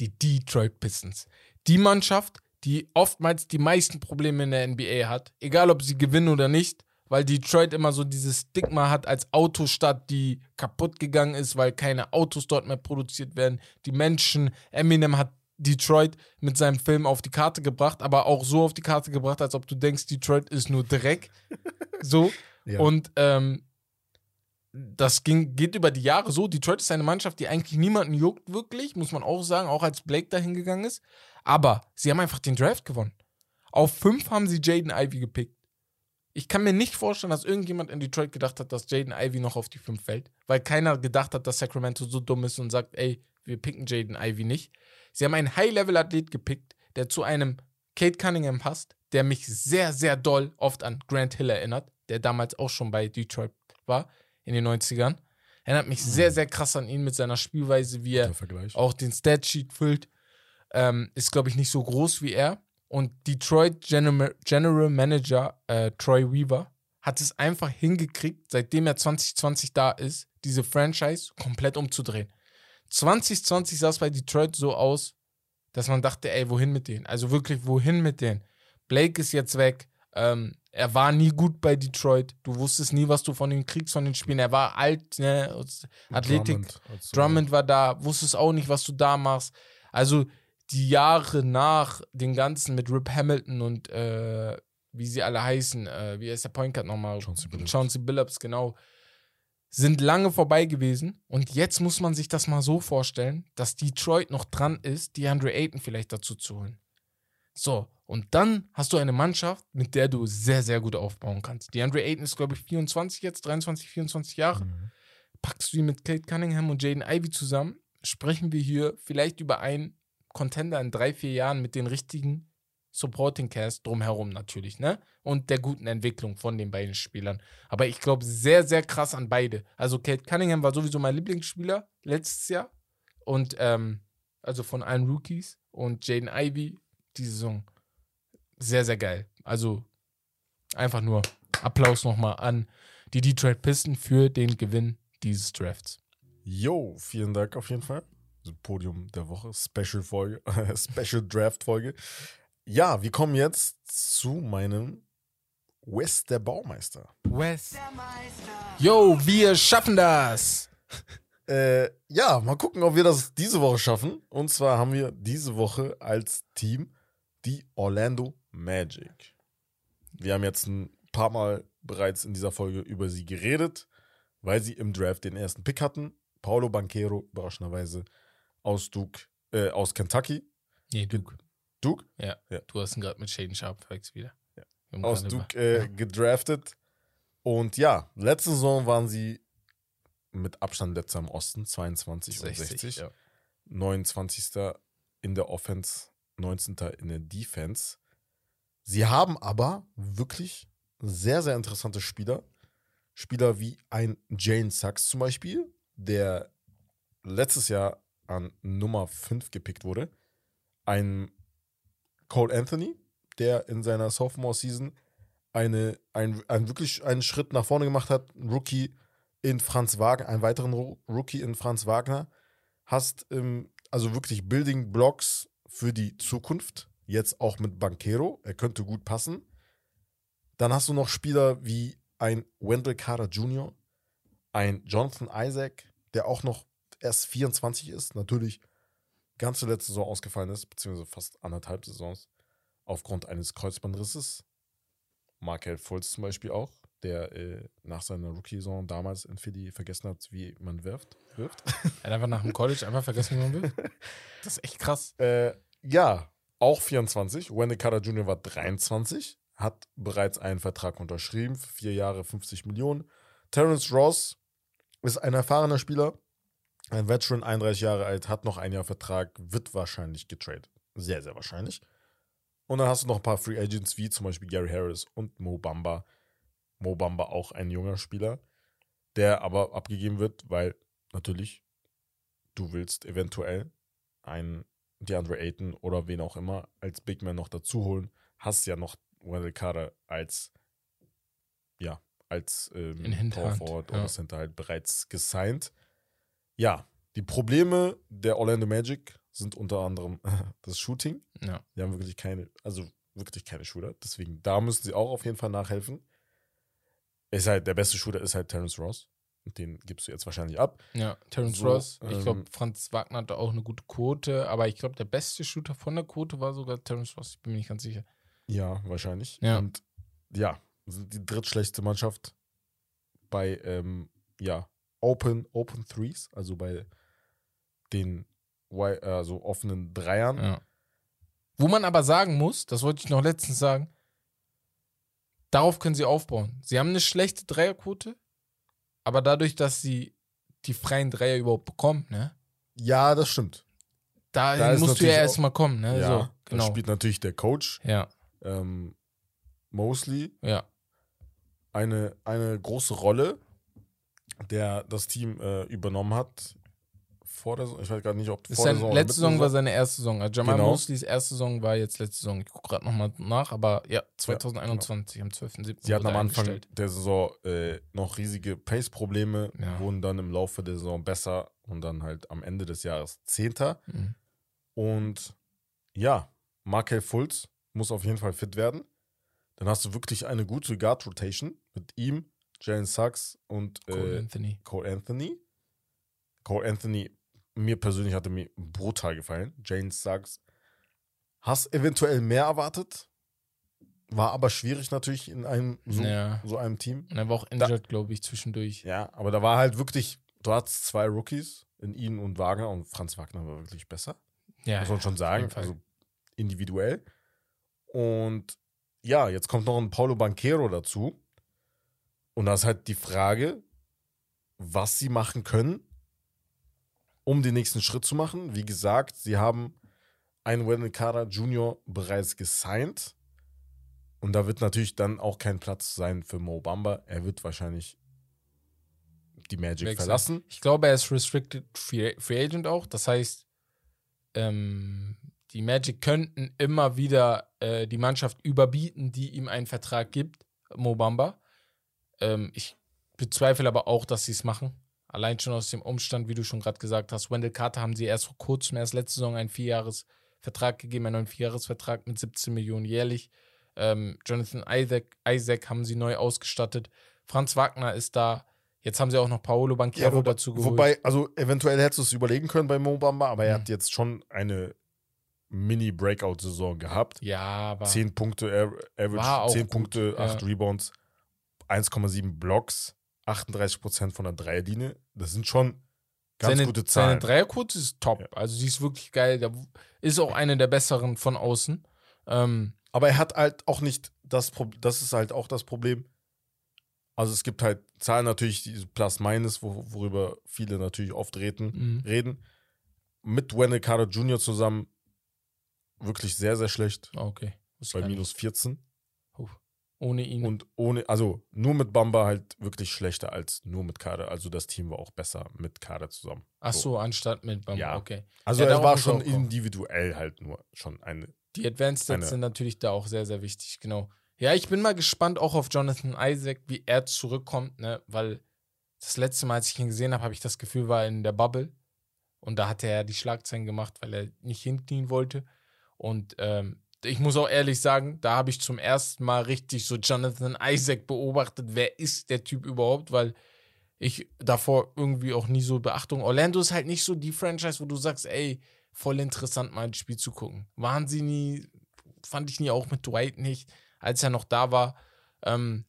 Die Detroit Pistons. Die Mannschaft, die oftmals die meisten Probleme in der NBA hat, egal ob sie gewinnen oder nicht, weil Detroit immer so dieses Stigma hat als Autostadt, die kaputt gegangen ist, weil keine Autos dort mehr produziert werden. Die Menschen, Eminem hat Detroit mit seinem Film auf die Karte gebracht, aber auch so auf die Karte gebracht, als ob du denkst, Detroit ist nur Dreck. so. [LAUGHS] Ja. Und ähm, das ging, geht über die Jahre so. Detroit ist eine Mannschaft, die eigentlich niemanden juckt, wirklich, muss man auch sagen, auch als Blake dahin gegangen ist. Aber sie haben einfach den Draft gewonnen. Auf fünf haben sie Jaden Ivy gepickt. Ich kann mir nicht vorstellen, dass irgendjemand in Detroit gedacht hat, dass Jaden Ivy noch auf die 5 fällt, weil keiner gedacht hat, dass Sacramento so dumm ist und sagt, ey, wir picken Jaden Ivy nicht. Sie haben einen High-Level-Athlet gepickt, der zu einem Kate Cunningham passt, der mich sehr, sehr doll oft an Grant Hill erinnert, der damals auch schon bei Detroit war in den 90ern. Erinnert mich sehr, sehr krass an ihn mit seiner Spielweise, wie er auch den Statsheet füllt. Ähm, ist, glaube ich, nicht so groß wie er. Und Detroit General, General Manager äh, Troy Weaver hat es einfach hingekriegt, seitdem er 2020 da ist, diese Franchise komplett umzudrehen. 2020 sah es bei Detroit so aus, dass man dachte, ey, wohin mit denen? Also wirklich, wohin mit denen? Blake ist jetzt weg. Ähm, er war nie gut bei Detroit. Du wusstest nie, was du von ihm kriegst, von den Spielen. Er war alt, ne? Athletik. Drummond, Drummond war da, wusstest auch nicht, was du da machst. Also die Jahre nach den ganzen mit Rip Hamilton und äh, wie sie alle heißen, äh, wie heißt der Point Guard nochmal? Chauncey Billups. Chauncey Billups, genau. Sind lange vorbei gewesen und jetzt muss man sich das mal so vorstellen, dass Detroit noch dran ist, die Andre Ayton vielleicht dazu zu holen. So, und dann hast du eine Mannschaft, mit der du sehr, sehr gut aufbauen kannst. Die Andre Ayton ist, glaube ich, 24 jetzt, 23, 24 Jahre. Mhm. Packst du ihn mit Kate Cunningham und Jaden Ivy zusammen, sprechen wir hier vielleicht über ein Contender in drei, vier Jahren mit den richtigen Supporting Cast drumherum natürlich, ne? Und der guten Entwicklung von den beiden Spielern. Aber ich glaube sehr, sehr krass an beide. Also Kate Cunningham war sowieso mein Lieblingsspieler letztes Jahr. Und, ähm, also von allen Rookies. Und Jaden Ivy, die Saison. Sehr, sehr geil. Also einfach nur Applaus nochmal an die Detroit Pistons für den Gewinn dieses Drafts. Jo, vielen Dank auf jeden Fall. Podium der Woche, Special Folge, [LAUGHS] Special Draft Folge. Ja, wir kommen jetzt zu meinem Wes der Baumeister. Wes. Yo, wir schaffen das. Äh, ja, mal gucken, ob wir das diese Woche schaffen. Und zwar haben wir diese Woche als Team die Orlando Magic. Wir haben jetzt ein paar Mal bereits in dieser Folge über sie geredet, weil sie im Draft den ersten Pick hatten. Paulo Banquero, überraschenderweise, aus Duke, äh, aus Kentucky. Nee, Duke. Duke? Ja. Ja. Du hast ihn gerade mit Shaden Sharp verwechselt wieder. Ja. Aus Duke äh, gedraftet. Und ja, letzte Saison waren sie mit Abstand letzter im Osten, 22 und 60. ja. 29. in der Offense, 19. in der Defense. Sie haben aber wirklich sehr, sehr interessante Spieler. Spieler wie ein Jane Sachs zum Beispiel, der letztes Jahr an Nummer 5 gepickt wurde. Ein Cole Anthony, der in seiner Sophomore-Season eine, ein, ein wirklich einen Schritt nach vorne gemacht hat. Ein Rookie in Franz Wagner, einen weiteren Rookie in Franz Wagner. Hast ähm, also wirklich Building Blocks für die Zukunft. Jetzt auch mit Banquero. Er könnte gut passen. Dann hast du noch Spieler wie ein Wendell Carter Jr., ein Jonathan Isaac, der auch noch erst 24 ist. Natürlich ganze letzte Saison ausgefallen ist, beziehungsweise fast anderthalb Saisons aufgrund eines Kreuzbandrisses. Markel Fultz zum Beispiel auch, der äh, nach seiner Rookie-Saison damals in Philly vergessen hat, wie man wirft. wirft. Er hat einfach nach dem College einfach vergessen, wie man will. [LAUGHS] Das ist echt krass. Äh, ja, auch 24. Wendell Carter Jr. war 23, hat bereits einen Vertrag unterschrieben für vier Jahre 50 Millionen. Terrence Ross ist ein erfahrener Spieler, ein Veteran, 31 Jahre alt, hat noch ein Jahr Vertrag, wird wahrscheinlich getradet. Sehr, sehr wahrscheinlich. Und dann hast du noch ein paar Free Agents, wie zum Beispiel Gary Harris und Mo Bamba. Mo Bamba auch ein junger Spieler, der aber abgegeben wird, weil natürlich du willst eventuell einen DeAndre Ayton oder wen auch immer als Big Man noch dazu holen. Hast ja noch Wendell Carter als ja, als ähm, Power Forward ja. oder Center halt bereits gesigned. Ja, die Probleme der Orlando Magic sind unter anderem [LAUGHS] das Shooting. Ja. Die haben wirklich keine, also wirklich keine Shooter. Deswegen, da müssen sie auch auf jeden Fall nachhelfen. Ist halt, der beste Shooter ist halt Terrence Ross. Den gibst du jetzt wahrscheinlich ab. Ja, Terrence So, Ross. Ich ähm, glaube, Franz Wagner hatte auch eine gute Quote, aber ich glaube, der beste Shooter von der Quote war sogar Terrence Ross. Ich bin mir nicht ganz sicher. Ja, wahrscheinlich. Ja. Und ja, die drittschlechteste Mannschaft bei ähm, ja, Open, Open Threes, also bei den also offenen Dreiern. Ja. Wo man aber sagen muss, das wollte ich noch letztens sagen, darauf können sie aufbauen. Sie haben eine schlechte Dreierquote, aber dadurch, dass sie die freien Dreier überhaupt bekommen, ne? Ja, das stimmt. Da, musst du ja erstmal kommen, ne? ja, so, da genau. spielt natürlich der Coach Ja, ähm, Mosley ja. eine, eine große Rolle, der das Team äh, übernommen hat vor der Saison. Ich weiß gar nicht, ob Ist vor der sein, Saison oder letzte der Saison war seine erste Saison. Also Jamal Genau. Mosleys erste Saison war jetzt letzte Saison. Ich gucke gerade nochmal nach, aber ja, 2021 am 12.07. Sie hatten am Anfang der Saison äh, noch riesige Pace-Probleme, Ja. wurden dann im Laufe der Saison besser und dann halt am Ende des Jahres Zehnter. Mhm. Und ja, Markel Fultz muss auf jeden Fall fit werden. Dann hast du wirklich eine gute Guard-Rotation mit ihm, Jalen Sachs und Cole äh, Anthony. Cole Anthony. Cole Anthony, mir persönlich hatte mir brutal gefallen. Jalen Sachs, hast eventuell mehr erwartet, war aber schwierig natürlich in einem so, Ja. so einem Team. Und er war auch injured, glaube ich, zwischendurch. Ja, aber da war halt wirklich, du hattest zwei Rookies in ihn und Wagner und Franz Wagner war wirklich besser. Ja, muss man schon sagen. Also individuell. Und ja, jetzt kommt noch ein Paulo Banquero dazu. Und da ist halt die Frage, was sie machen können, um den nächsten Schritt zu machen. Wie gesagt, sie haben einen Wendell Carter Jr. bereits gesigned. Und da wird natürlich dann auch kein Platz sein für Mo Bamba. Er wird wahrscheinlich die Magic Wechseln. verlassen. Ich glaube, er ist Restricted Free, Free Agent auch. Das heißt, ähm, die Magic könnten immer wieder äh, die Mannschaft überbieten, die ihm einen Vertrag gibt, Mobamba. Ähm, ich bezweifle aber auch, dass sie es machen. Allein schon aus dem Umstand, wie du schon gerade gesagt hast, Wendell Carter haben sie erst vor kurzem, erst letzte Saison einen Vierjahres-Vertrag gegeben, einen neuen Vierjahresvertrag mit 17 Millionen jährlich. Ähm, Jonathan Isaac, Isaac haben sie neu ausgestattet. Franz Wagner ist da. Jetzt haben sie auch noch Paolo Banquero wobei, dazu geholt. wobei, also eventuell hättest du es überlegen können bei Mo Bamba, aber er Mhm. hat jetzt schon eine Mini-Breakout-Saison gehabt. ja, aber 10 Punkte Average, auch 10 gut, Punkte, ja. 8 Rebounds, 1,7 Blocks, 38% von der Dreierlinie. Das sind schon ganz seine, gute seine Zahlen. Dreierquote ist top. Ja. Also sie ist wirklich geil. Da ist auch eine der besseren von außen. Ähm, Aber er hat halt auch nicht das Problem, das ist halt auch das Problem. Also es gibt halt Zahlen natürlich, diese Plus-Minus, wo, worüber viele natürlich oft reden, mhm. reden. Mit Wendell Carter Jr. zusammen wirklich sehr, sehr schlecht. Ah, okay. Bei minus 14. Ohne ihn. Und ohne, also nur mit Bamba halt wirklich schlechter als nur mit Kader. Also das Team war auch besser mit Kader zusammen. Ach so, anstatt mit Bamba. Ja. Okay. Also Ja, er darauf war schon individuell halt nur schon eine. Die Advanced Eine- sind natürlich da auch sehr, sehr wichtig, genau. Ja, ich bin mal gespannt auch auf Jonathan Isaac, wie er zurückkommt, ne? Weil das letzte Mal, als ich ihn gesehen habe, habe ich das Gefühl, war in der Bubble. Und da hat er die Schlagzeilen gemacht, weil er nicht hinknien wollte. Und ähm, ich muss auch ehrlich sagen, da habe ich zum ersten Mal richtig so Jonathan Isaac beobachtet. Wer ist der Typ überhaupt? Weil ich davor irgendwie auch nie so Beachtung. Orlando ist halt nicht so die Franchise, wo du sagst, ey, voll interessant, mal ein Spiel zu gucken. Waren sie nie, fand ich nie auch mit Dwight nicht, als er noch da war. Ähm,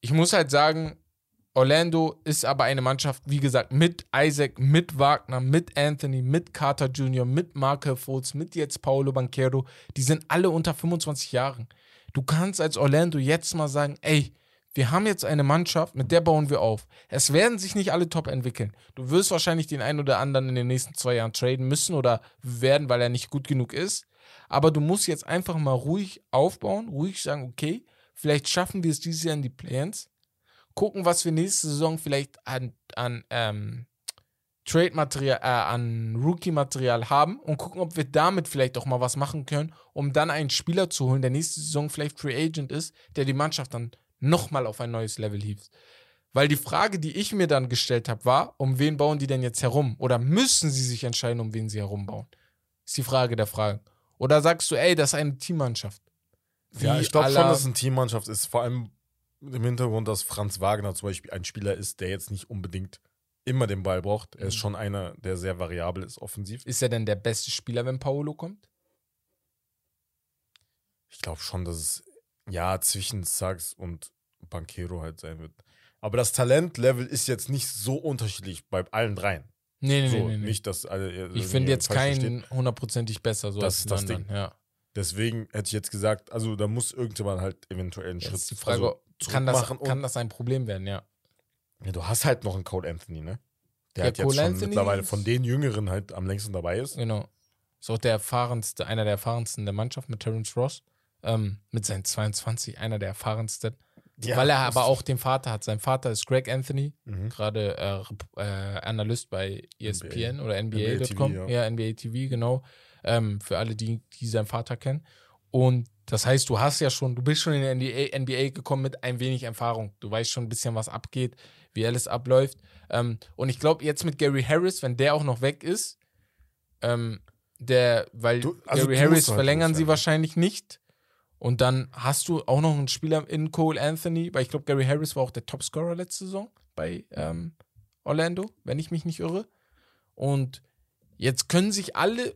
ich muss halt sagen, Orlando ist aber eine Mannschaft, wie gesagt, mit Isaac, mit Wagner, mit Anthony, mit Carter Jr., mit Markel Fultz, mit jetzt Paolo Banquero. Die sind alle unter 25 Jahren. Du kannst als Orlando jetzt mal sagen, ey, wir haben jetzt eine Mannschaft, mit der bauen wir auf. Es werden sich nicht alle top entwickeln. Du wirst wahrscheinlich den einen oder anderen in den nächsten zwei Jahren traden müssen oder werden, weil er nicht gut genug ist. Aber du musst jetzt einfach mal ruhig aufbauen, ruhig sagen, okay, vielleicht schaffen wir es dieses Jahr in die Plans. Gucken, was wir nächste Saison vielleicht an, an ähm, Trade-Material, äh, an Rookie-Material haben und gucken, ob wir damit vielleicht auch mal was machen können, um dann einen Spieler zu holen, der nächste Saison vielleicht Free Agent ist, der die Mannschaft dann nochmal auf ein neues Level hieft. Weil die Frage, die ich mir dann gestellt habe, war, um wen bauen die denn jetzt herum? Oder müssen sie sich entscheiden, um wen sie herumbauen? Ist die Frage der Fragen. Oder sagst du, ey, das ist eine Teammannschaft? Ja, Wie ich glaube schon, dass es eine Teammannschaft ist. Vor allem im Hintergrund, dass Franz Wagner zum Beispiel ein Spieler ist, der jetzt nicht unbedingt immer den Ball braucht. Er ist Mhm. schon einer, der sehr variabel ist offensiv. Ist er denn der beste Spieler, wenn Paolo kommt? Ich glaube schon, dass es ja zwischen Suggs und Banquero halt sein wird. Aber das Talentlevel ist jetzt nicht so unterschiedlich bei allen dreien. Nee, nee, so, nee, nee, nicht, dass alle. Ich finde jetzt keinen hundertprozentig besser, so Das als ist das anderen. Ding. Ja. Deswegen hätte ich jetzt gesagt, also da muss irgendjemand halt eventuell einen Jetzt Schritt ist die Frage, also, kann, das, machen kann das ein Problem werden, ja. Ja, du hast halt noch einen Cole Anthony, ne? Der Ja, halt jetzt Cole schon Anthony mittlerweile von den Jüngeren halt am längsten dabei ist. Genau. Ist auch der erfahrenste, einer der erfahrensten der Mannschaft mit Terrence Ross. Ähm, mit seinen 22, einer der erfahrensten. Ja, weil er aber auch den Vater hat. Sein Vater ist Greg Anthony, Mhm. gerade äh, äh, Analyst bei E ESPN oder NBA NBA.com. TV, ja. NBA TV, genau. Ähm, für alle, die, die seinen Vater kennen. Und das heißt, du hast ja schon, du bist schon in der NBA, NBA gekommen mit ein wenig Erfahrung. Du weißt schon ein bisschen, was abgeht, wie alles abläuft. Ähm, und ich glaube, jetzt mit Gary Harris, wenn der auch noch weg ist, ähm, der, weil Du- also Gary Harris halt verlängern sie loswerden. wahrscheinlich nicht. Und dann hast du auch noch einen Spieler in Cole Anthony, weil ich glaube, Gary Harris war auch der Topscorer letzte Saison bei ähm, Orlando, wenn ich mich nicht irre. Und jetzt können sich alle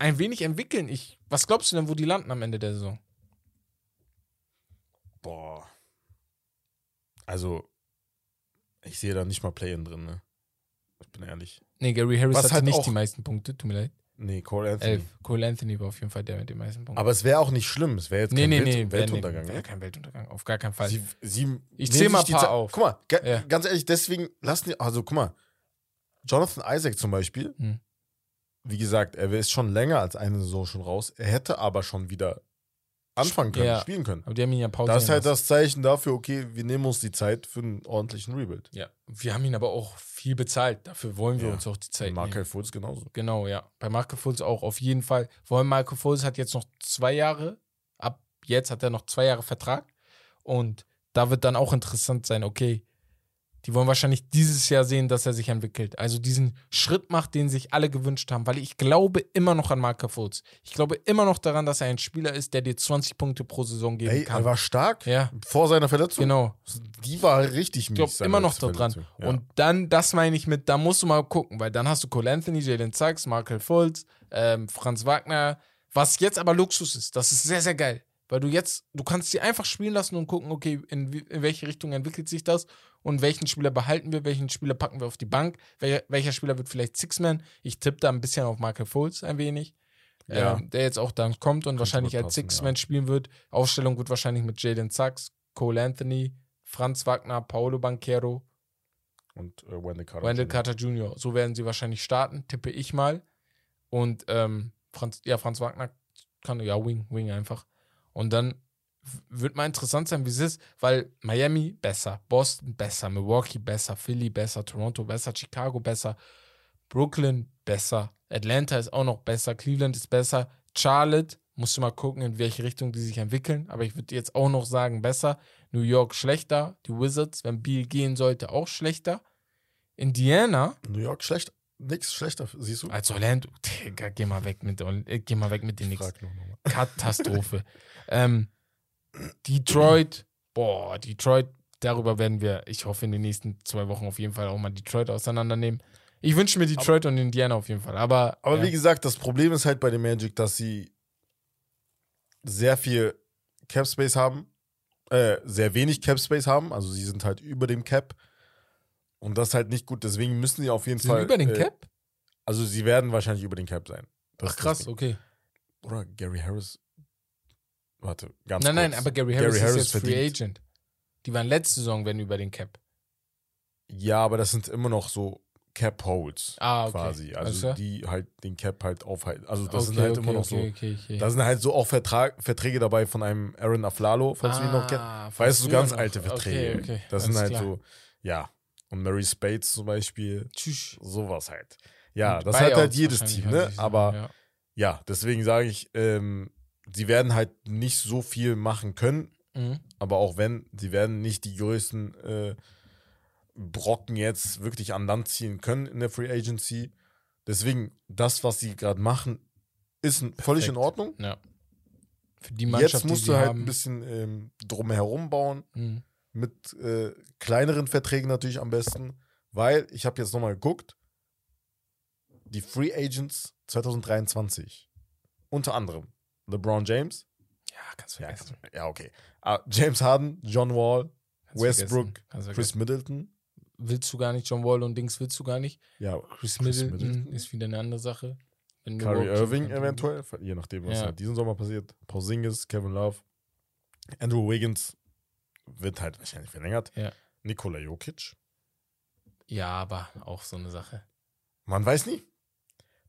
ein wenig entwickeln. Ich, was glaubst du denn, wo die landen am Ende der Saison? Boah. Also, ich sehe da nicht mal Play-In drin, ne? Ich bin ehrlich. Nee, Gary Harris Was hatte halt nicht die meisten Punkte, tut mir leid. Nee, Cole Anthony. Elf. Cole Anthony war auf jeden Fall der mit den meisten Punkten. Aber es wäre auch nicht schlimm. Es wäre jetzt nee, kein nee, Welt nee, Weltuntergang, nee, ne? kein Weltuntergang, auf gar keinen Fall. Sie, sieben, Ich nehmen zähl mal ein paar auf. Guck mal, Ja. ganz ehrlich, deswegen lassen die, also guck mal, Jonathan Isaac zum Beispiel, Hm. Wie gesagt, er ist schon länger als eine Saison schon raus. Er hätte aber schon wieder anfangen können, Ja. spielen können. Aber die haben ihn ja pausieren Das ist halt das Zeichen dafür, okay, wir nehmen uns die Zeit für einen ordentlichen Rebuild. Ja, wir haben ihn aber auch viel bezahlt. Dafür wollen wir Ja. uns auch die Zeit Markel nehmen. Fultz genauso. Genau, ja. Bei Marco Fultz auch auf jeden Fall. Vor allem Marco Fultz hat jetzt noch zwei Jahre. Ab jetzt hat er noch zwei Jahre Vertrag. Und da wird dann auch interessant sein, okay, Die wollen wahrscheinlich dieses Jahr sehen, dass er sich entwickelt. Also diesen Schritt macht, den sich alle gewünscht haben. Weil ich glaube immer noch an Marker Fultz. Ich glaube immer noch daran, dass er ein Spieler ist, der dir 20 Punkte pro Saison geben Ey, kann. er war stark ja, vor seiner Verletzung. genau. Die war richtig Ich glaube immer noch daran. Ja. Und dann, das meine ich mit, da musst du mal gucken, weil dann hast du Cole Anthony, Jalen Sachs, Markel Fultz, ähm, Franz Wagner, was jetzt aber Luxus ist. Das ist sehr, sehr geil. Weil du jetzt, du kannst sie einfach spielen lassen und gucken, okay, in, in welche Richtung entwickelt sich das und welchen Spieler behalten wir, welchen Spieler packen wir auf die Bank, welcher, welcher Spieler wird vielleicht Six-Man. Ich tippe da ein bisschen auf Markel Fultz ein wenig. Ja. Ähm, der jetzt auch dann kommt und wahrscheinlich gut als Six-Man spielen wird. Aufstellung wird wahrscheinlich mit Jalen Sachs, Cole Anthony, Franz Wagner, Paolo Banquero, Und äh, Wendell Carter. Wendell Jr. Carter Jr. So werden sie wahrscheinlich starten, tippe ich mal. Und ähm, Franz, ja, Franz Wagner kann, ja, Wing, Wing einfach. Und dann wird mal interessant sein, wie es ist, weil Miami besser, Boston besser, Milwaukee besser, Philly besser, Toronto besser, Chicago besser, Brooklyn besser, Atlanta ist auch noch besser, Cleveland ist besser, Charlotte, musst du mal gucken, in welche Richtung die sich entwickeln, aber ich würde jetzt auch noch sagen, besser, New York schlechter, die Wizards, wenn Beal gehen sollte, auch schlechter, Indiana, New York schlecht. Nix schlechter, siehst du? als Orlando, Digga, geh mal weg mit, äh, geh mal weg mit den Knicks. Katastrophe. [LAUGHS] ähm, Detroit, boah, Detroit, darüber werden wir, ich hoffe, in den nächsten zwei Wochen auf jeden Fall auch mal Detroit auseinandernehmen. Ich wünsche mir Detroit und Indiana auf jeden Fall. Aber, Aber ja, wie gesagt, das Problem ist halt bei den Magic, dass sie sehr viel Cap Space haben, äh, sehr wenig Cap Space haben. Also sie sind halt über dem Cap. Und das ist halt nicht gut. Deswegen müssen sie auf jeden sind Fall. über den äh, Cap? Also sie werden wahrscheinlich über den Cap sein. Das Ach krass, okay. Oder Gary Harris. Warte, ganz Nein, nein, kurz. aber Gary Harris, ist jetzt Free verdient- Agent. Die waren letzte Saison, wenn über den Cap. Ja, aber das sind immer noch so Cap Holds Ah, okay. quasi. Also klar. die halt den Cap halt aufhalten. Also das okay, sind halt okay, immer noch okay, so. Okay, okay. Da sind halt so auch Vertrag, Verträge dabei von einem Aaron Aflalo, falls du ihn noch kennst. Ah, Weißt du, so ganz alte Verträge. Okay, okay. Das sind alles halt klar. so, ja. Und Mary Spades zum Beispiel, Tschüss. sowas halt. Ja, Und das hat halt Buyouts jedes Team, ne? Aber ja. ja, deswegen sage ich, ähm, sie werden halt nicht so viel machen können, Mhm. aber auch wenn, sie werden nicht die größten äh, Brocken jetzt wirklich an Land ziehen können in der Free Agency. Deswegen, das, was sie gerade machen, ist n- völlig in Perfekt. Ordnung. Ja. Für die Mannschaft, Jetzt musst du halt haben, ein bisschen ähm, drumherum bauen, Mhm. Mit äh, kleineren Verträgen natürlich am besten, weil ich habe jetzt nochmal geguckt, die Free Agents 2023, unter anderem LeBron James, Ja, kannst du ja, ja okay, ah, James Harden, John Wall, Kannst Westbrook, Chris. Middleton, willst du gar nicht, John Wall und Dings willst du gar nicht. ja, Chris, Chris Middleton, Middleton. ist wieder eine andere Sache. Wenn Kyrie Irving eventuell, je nachdem, was Ja. halt diesen Sommer passiert, Porzingis, Kevin Love, Andrew Wiggins wird halt wahrscheinlich verlängert, Ja. Nikola Jokic, Ja, aber auch so eine Sache. man weiß nie.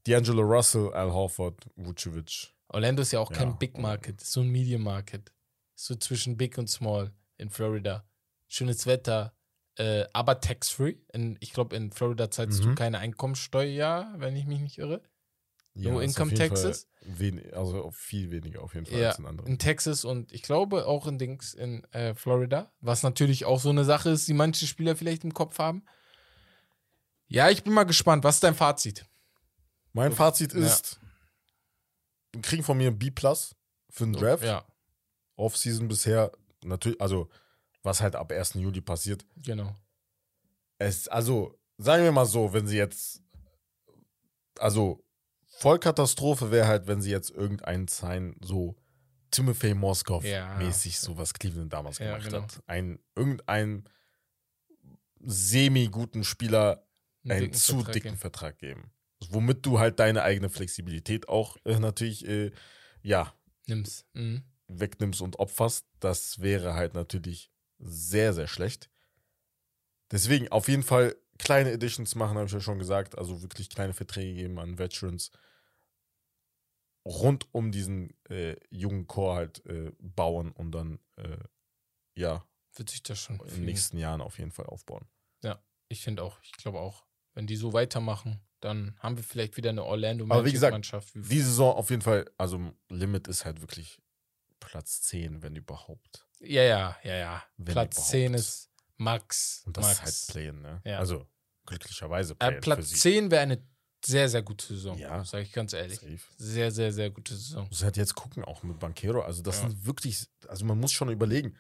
D'Angelo Russell, Al Horford, Vucevic. Orlando ist ja auch Ja. kein Big Market, ist so ein Medium Market. Ist so zwischen Big und Small in Florida. Schönes Wetter, äh, aber tax-free. Ich glaube, in Florida zahlst du Mhm. keine Einkommensteuer, wenn ich mich nicht irre. No ist income auf jeden taxes? Wen, also viel weniger auf jeden Fall Ja, als in anderen. in Texas und ich glaube auch in Dings in äh, Florida, was natürlich auch so eine Sache ist, die manche Spieler vielleicht im Kopf haben. Ja, ich bin mal gespannt. Was ist dein Fazit? Mein Fazit Ja. ist, wir kriegen von mir ein B Plus für den Draft. Ja, Offseason bisher, natürlich, also was halt ab 1. Juli passiert. genau. Es, also, sagen wir mal so, wenn sie jetzt, also Vollkatastrophe wäre halt, wenn sie jetzt irgendeinen sein, so Timothy Moskow Ja. mäßig, so was Cleveland damals Ja, gemacht genau. hat. Ein, irgendein semi-guten Spieler Einen einen dicken zu Vertrag dicken geben. Vertrag geben. Womit du halt deine eigene Flexibilität auch äh, natürlich, äh, ja, Nimm's. Mhm. wegnimmst und opferst. Das wäre halt natürlich sehr, sehr schlecht. Deswegen auf jeden Fall kleine Editions machen, habe ich ja schon gesagt. Also wirklich kleine Verträge geben an Veterans. Rund um diesen äh, jungen Core halt äh, bauen und dann, äh, ja, Wird sich das schon. in den nächsten Jahren auf jeden Fall aufbauen. Ich finde auch, ich glaube auch, wenn die so weitermachen, dann haben wir vielleicht wieder eine Orlando Aber wie gesagt, Mannschaft. Die Saison auf jeden Fall, also Limit ist halt wirklich Platz 10, wenn überhaupt. ja, ja, ja, ja. Wenn Platz überhaupt. 10 ist Max. Und das Max. ist halt Playen, ne? Ja. Also glücklicherweise äh, Playen für Platz sie. 10 wäre eine sehr, sehr gute Saison. Ja. Sag ich ganz ehrlich. Safe. Sehr, sehr, sehr gute Saison. Muss halt jetzt gucken, auch mit Banquero. Also, das Ja. sind wirklich, also man muss schon überlegen.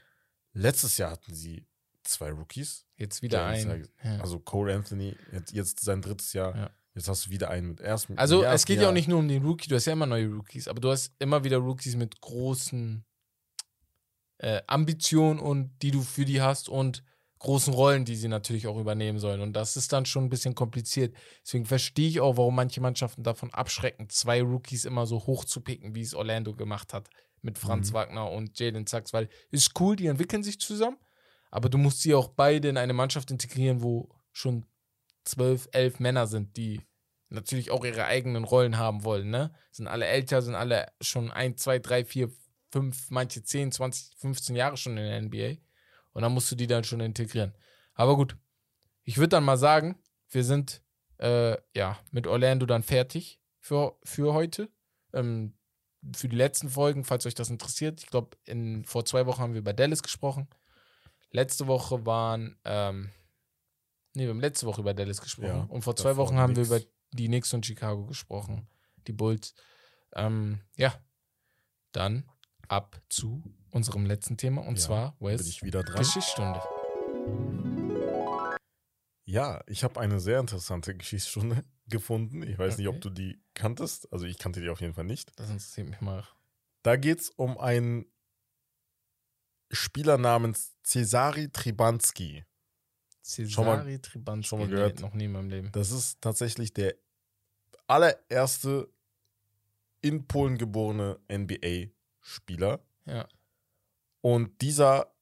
Letztes Jahr hatten sie zwei Rookies. Jetzt wieder Ja, ein. Ja. Also Cole Anthony, jetzt, jetzt sein drittes Jahr. Ja. Jetzt hast du wieder einen mit ersten. Also ja, es geht ja. auch nicht nur um den Rookie, du hast ja immer neue Rookies, aber du hast immer wieder Rookies mit großen äh, Ambitionen und die du für die hast und großen Rollen, die sie natürlich auch übernehmen sollen. Und das ist dann schon ein bisschen kompliziert. Deswegen verstehe ich auch, warum manche Mannschaften davon abschrecken, zwei Rookies immer so hoch zu picken, wie es Orlando gemacht hat mit Franz Mhm. Wagner und Jalen Sachs, weil ist cool, die entwickeln sich zusammen, aber du musst sie auch beide in eine Mannschaft integrieren, wo schon zwölf, elf Männer sind, die natürlich auch ihre eigenen Rollen haben wollen, ne? Sind alle älter, sind alle schon ein, zwei, drei, vier, fünf, manche 10, 20, 15 Jahre schon in der NBA. Und dann musst du die dann schon integrieren. Aber gut, ich würde dann mal sagen, wir sind äh, ja mit Orlando dann fertig für, für heute. Ähm, für die letzten Folgen, falls euch das interessiert. Ich glaube, vor zwei Wochen haben wir über Dallas gesprochen. Letzte Woche waren, ähm, nee, wir haben letzte Woche über Dallas gesprochen. Ja, und vor zwei Wochen haben wir über die Knicks und Chicago gesprochen. Die Bulls. Ähm, ja, dann ab zu unserem letzten Thema und Ja, zwar Wes ich wieder dran? Geschichtsstunde. Ja, ich habe eine sehr interessante Geschichtsstunde [LAUGHS] gefunden. Ich weiß nicht, Okay. ob du die kanntest. Also ich kannte die auf jeden Fall nicht. Das interessiert mich mal. Da geht es um einen Spieler namens Cesari Tribanski. Cesari Tribanski. schon mal Nee, gehört? noch nie in meinem Leben. Das ist tatsächlich der allererste in Polen geborene NBA-Spieler. Ja. Und dieser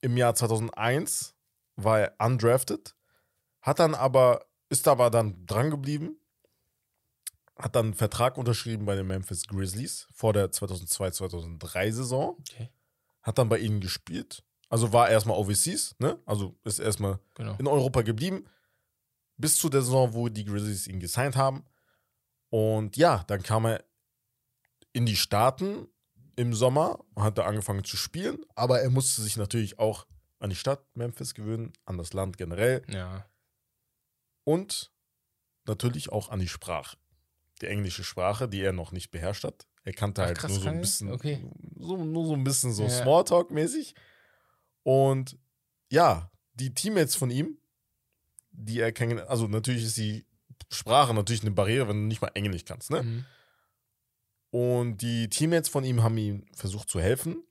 im Jahr 2001 war er undrafted, hat dann aber, ist aber dann dran geblieben, hat dann einen Vertrag unterschrieben bei den Memphis Grizzlies vor der 2002-2003 Saison, Okay, hat dann bei ihnen gespielt. Also war erstmal overseas, ne? Also ist erstmal genau. in Europa geblieben, bis zu der Saison, wo die Grizzlies ihn gesigned haben. Und ja, dann kam er in die Staaten im Sommer, hat er angefangen zu spielen, aber er musste sich natürlich auch an die Stadt Memphis gewöhnen, an das Land generell Ja. und natürlich auch an die Sprache. Die englische Sprache, die er noch nicht beherrscht hat. Er kannte Ach, halt krass, nur so ein bisschen, Okay. so, nur so ein bisschen so Ja. Smalltalk-mäßig. Und ja, die Teammates von ihm, die er kennengelernt, also natürlich ist die Sprache natürlich eine Barriere, wenn du nicht mal Englisch kannst, ne? Mhm. Und die Teammates von ihm haben ihm versucht zu helfen.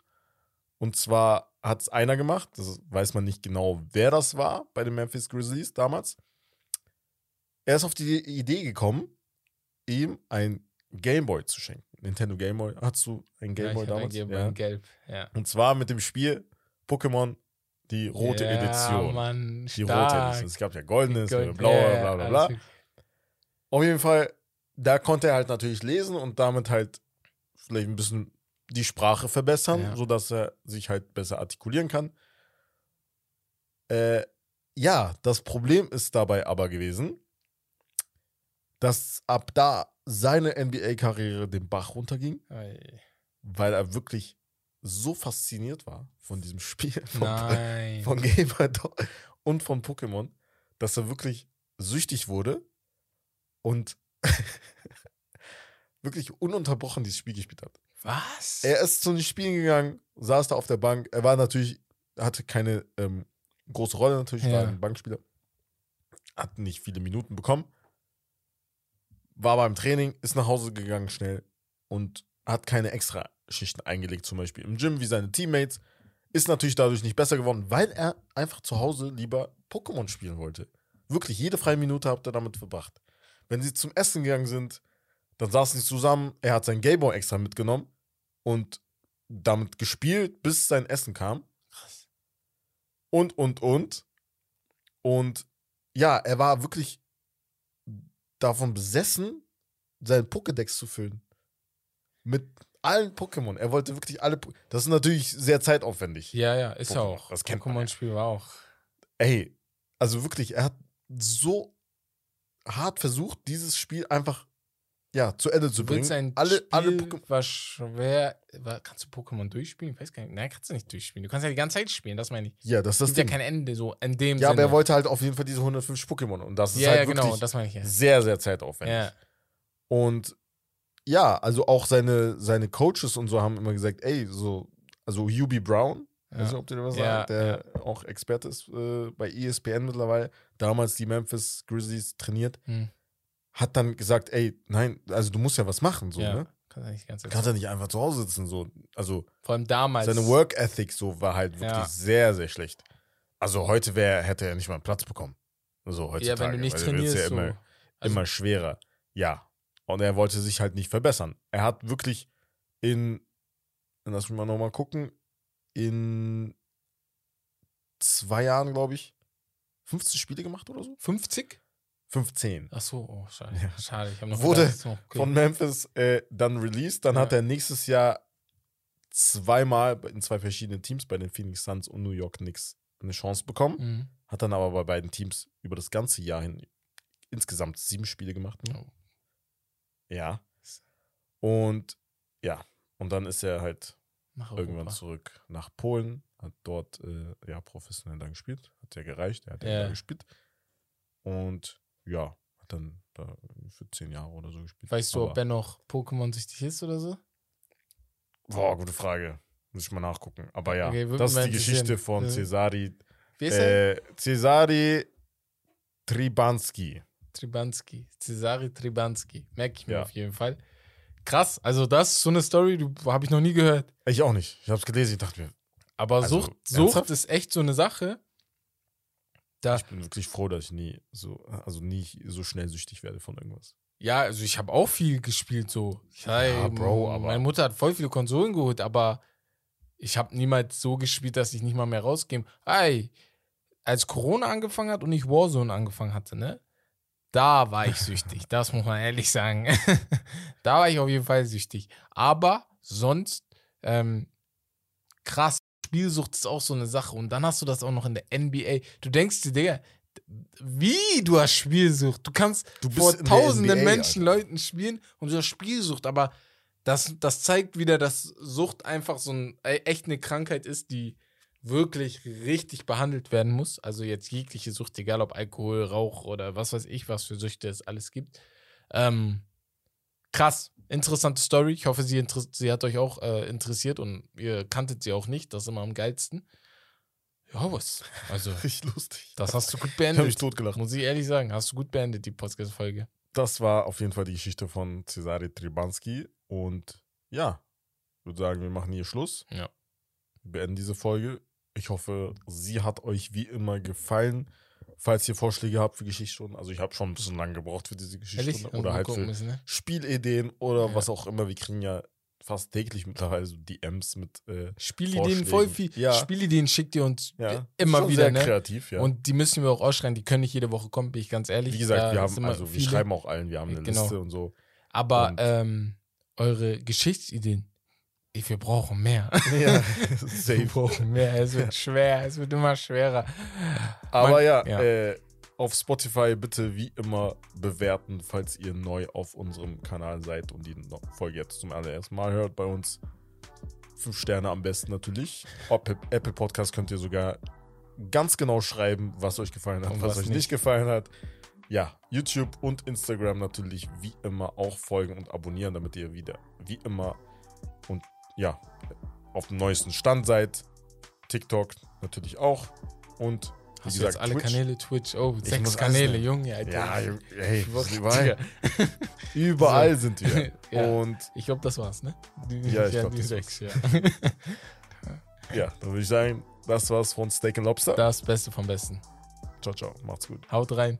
Und zwar hat es einer gemacht, das weiß man nicht genau, wer das war bei den Memphis Grizzlies damals. Er ist auf die Idee gekommen, ihm ein Gameboy zu schenken. Nintendo Gameboy. Hattest du ein Ja, Gameboy hatte damals? ein Ja. in Gelb. Ja. Und zwar mit dem Spiel Pokémon, die rote ja, Edition. Mann, die rote stark. Edition. Es gab ja goldenes, Gold- blaue, ja, bla bla bla. Auf jeden Fall, da konnte er halt natürlich lesen und damit halt vielleicht ein bisschen die Sprache verbessern, Ja. sodass er sich halt besser artikulieren kann. Äh, ja, das Problem ist dabei aber gewesen, dass ab da seine NBA-Karriere den Bach runterging, Ei. weil er wirklich so fasziniert war von diesem Spiel, [LAUGHS] von, Nein. von Gamer und von Pokémon, dass er wirklich süchtig wurde und [LAUGHS] wirklich ununterbrochen dieses Spiel gespielt hat. Was? Er ist zu den Spielen gegangen, saß da auf der Bank. Er war natürlich, hatte keine ähm, große Rolle natürlich, war Ja. ein Bankspieler. Hat nicht viele Minuten bekommen. War beim Training, ist nach Hause gegangen schnell und hat keine extra Schichten eingelegt, zum Beispiel im Gym wie seine Teammates. Ist natürlich dadurch nicht besser geworden, weil er einfach zu Hause lieber Pokémon spielen wollte. Wirklich, jede freie Minute habt ihr damit verbracht. Wenn sie zum Essen gegangen sind, dann saßen sie zusammen. Er hat sein Gameboy extra mitgenommen und damit gespielt, bis sein Essen kam. Krass. Und, und, und. Und ja, er war wirklich davon besessen, seinen Pokédex zu füllen. Mit allen Pokémon. Er wollte wirklich alle. Po das ist natürlich sehr zeitaufwendig. Ja, ja, ist ja Pokémon, auch. das. Pokémon-Spiel war auch. Ey, also wirklich, er hat so hart versucht, dieses Spiel einfach ja, zu Ende zu bringen. ein alle, Spiel, alle Pokémon. war schwer. War, kannst du Pokémon durchspielen? Ich weiß gar nicht. Nein, kannst du nicht durchspielen. Du kannst ja die ganze Zeit spielen, das meine ich. Ja, das ist das gibt ja kein Ende so in dem Ja, aber Sinne. er wollte halt auf jeden Fall diese 150 Pokémon. Und das ist ja, halt ja, genau, wirklich das meine ich ja. sehr, sehr zeitaufwendig. Ja, Und ja, also auch seine, seine Coaches und so haben immer gesagt, ey, so, also Hubie Brown, Ja. weiß nicht, ob dir was Ja, sagst, der auch Experte ist äh, bei ESPN mittlerweile, damals die Memphis Grizzlies trainiert, Hm. hat dann gesagt, ey, nein, also du musst ja was machen, so, ja. ne? Kannst du nicht ganz kannst ja nicht einfach zu Hause sitzen, so. Also Vor allem damals. seine Work Ethic so war halt wirklich Ja. sehr, sehr schlecht. Also heute wär, hätte er nicht mal einen Platz bekommen. So heutzutage. ja, wenn du nicht er trainierst, ja so. immer, Also- immer schwerer. Ja. Und er wollte sich halt nicht verbessern. Er hat wirklich in, lass mich mal nochmal gucken, in zwei Jahren, glaube ich, 15 Spiele gemacht oder so? 50? 15. Ach so, oh, schade. Ja. Schade, ich noch Wurde gedacht, so, okay. Von Memphis äh, dann released. Dann Ja. hat er nächstes Jahr zweimal in zwei verschiedenen Teams bei den Phoenix Suns und New York Knicks eine Chance bekommen. Mhm. Hat dann aber bei beiden Teams über das ganze Jahr hin insgesamt sieben Spiele gemacht. Oh. Ja. Und ja, und dann ist er halt irgendwann zurück nach Polen, hat dort äh, ja professionell dann gespielt. Hat ja gereicht, er hat ja, Ja. da gespielt. Und ja, hat dann da für zehn Jahre oder so gespielt. Weißt du, ob Aber- er noch Pokémon-süchtig ist oder so? Boah, gute Frage. Muss ich mal nachgucken. Aber ja, Okay, das ist die. Geschichte von Ja. Cesari. Wie ist er? Äh, Cesari Tribanski. Tribanski. Cesari Tribanski. Merke ich mir Ja. auf jeden Fall. Krass, also das ist so eine Story, die habe ich noch nie gehört. Ich auch nicht. Ich habe es gelesen, ich dachte mir, Aber Also, Sucht, Sucht ist echt so eine Sache. Da, ich bin wirklich froh, dass ich nie so, also nie so schnell süchtig werde von irgendwas. ja, also ich habe auch viel gespielt so. Ich, Ja, Bro, aber- Meine Mutter hat voll viele Konsolen geholt, aber ich habe niemals so gespielt, dass ich nicht mal mehr rausgehe. Ey, als Corona angefangen hat und ich Warzone angefangen hatte, ne? Da war ich süchtig, das muss man ehrlich sagen. [LAUGHS] da war ich auf jeden Fall süchtig. Aber sonst, ähm, krass, Spielsucht ist auch so eine Sache. Und dann hast du das auch noch in der NBA. Du denkst dir, Digga, wie du hast Spielsucht? Du kannst Du vor tausenden NBA, Menschen, Leuten spielen und du hast Spielsucht. Aber das, das zeigt wieder, dass Sucht einfach so ein, e- echt eine Krankheit ist, die wirklich richtig behandelt werden muss. Also jetzt jegliche Sucht, egal ob Alkohol, Rauch oder was weiß ich, was für Süchte es alles gibt. Ähm, krass, interessante Story. Ich hoffe, sie, sie hat euch auch äh, interessiert und ihr kanntet sie auch nicht. Das ist immer am geilsten. Ja, was? Also, [LAUGHS] Richtig lustig. das hast du gut [LAUGHS] ich habe mich beendet. totgelacht. Muss ich ehrlich sagen, hast du gut beendet, die Podcast-Folge. Das war auf jeden Fall die Geschichte von Cesare Tribanski. Und ja, ich würde sagen, wir machen hier Schluss. Ja. Wir beenden diese Folge. Ich hoffe, sie hat euch wie immer gefallen. Falls ihr Vorschläge habt für Geschichtsstunden, also ich habe schon ein bisschen lange gebraucht für diese? Geschichtsstunde. Oder Mal halt für müssen, ne? Spielideen oder Ja. was auch immer. Wir kriegen ja fast täglich mittlerweile so DMs mit äh, Spielideen, voll viel. Ja. Spielideen schickt ihr uns ja, immer schon wieder, sehr ne? kreativ, ja. Und die müssen wir auch ausschreiben, die können nicht jede Woche kommen, bin ich ganz ehrlich. wie gesagt, wir haben also wir schreiben auch allen, wir haben eine Genau. Liste und so. Aber und- ähm, eure Geschichtsideen, ich, wir brauchen mehr. Ja, [LAUGHS] [LAUGHS] Wir brauchen mehr. Es wird schwer, es wird immer schwerer. Aber Man- ja, ja. Äh, auf Spotify bitte wie immer bewerten, falls ihr neu auf unserem Kanal seid und die Folge jetzt zum allerersten Mal hört bei uns. Fünf Sterne am besten natürlich. Apple, Podcast könnt ihr sogar ganz genau schreiben, was euch gefallen hat, Und was, was euch nicht. gefallen hat. Ja, YouTube und Instagram natürlich wie immer auch folgen und abonnieren, damit ihr wieder wie immer ja, auf dem neuesten Stand seid. TikTok natürlich auch. Und wie Hast gesagt, jetzt alle Twitch. Kanäle Twitch? Oh, Ich sechs alles Kanäle. Junge, Alter. Ja, hey, [LAUGHS] [LAUGHS] überall, überall sind wir. [LAUGHS] Ja. Und Ich glaube, das war's, ne? Die, Ja, ich glaub, die das sechs, ja. ja, dann würde ich sagen, das war's von Steak and Lobster. Das Beste vom Besten. Ciao, ciao. Macht's gut. Haut rein.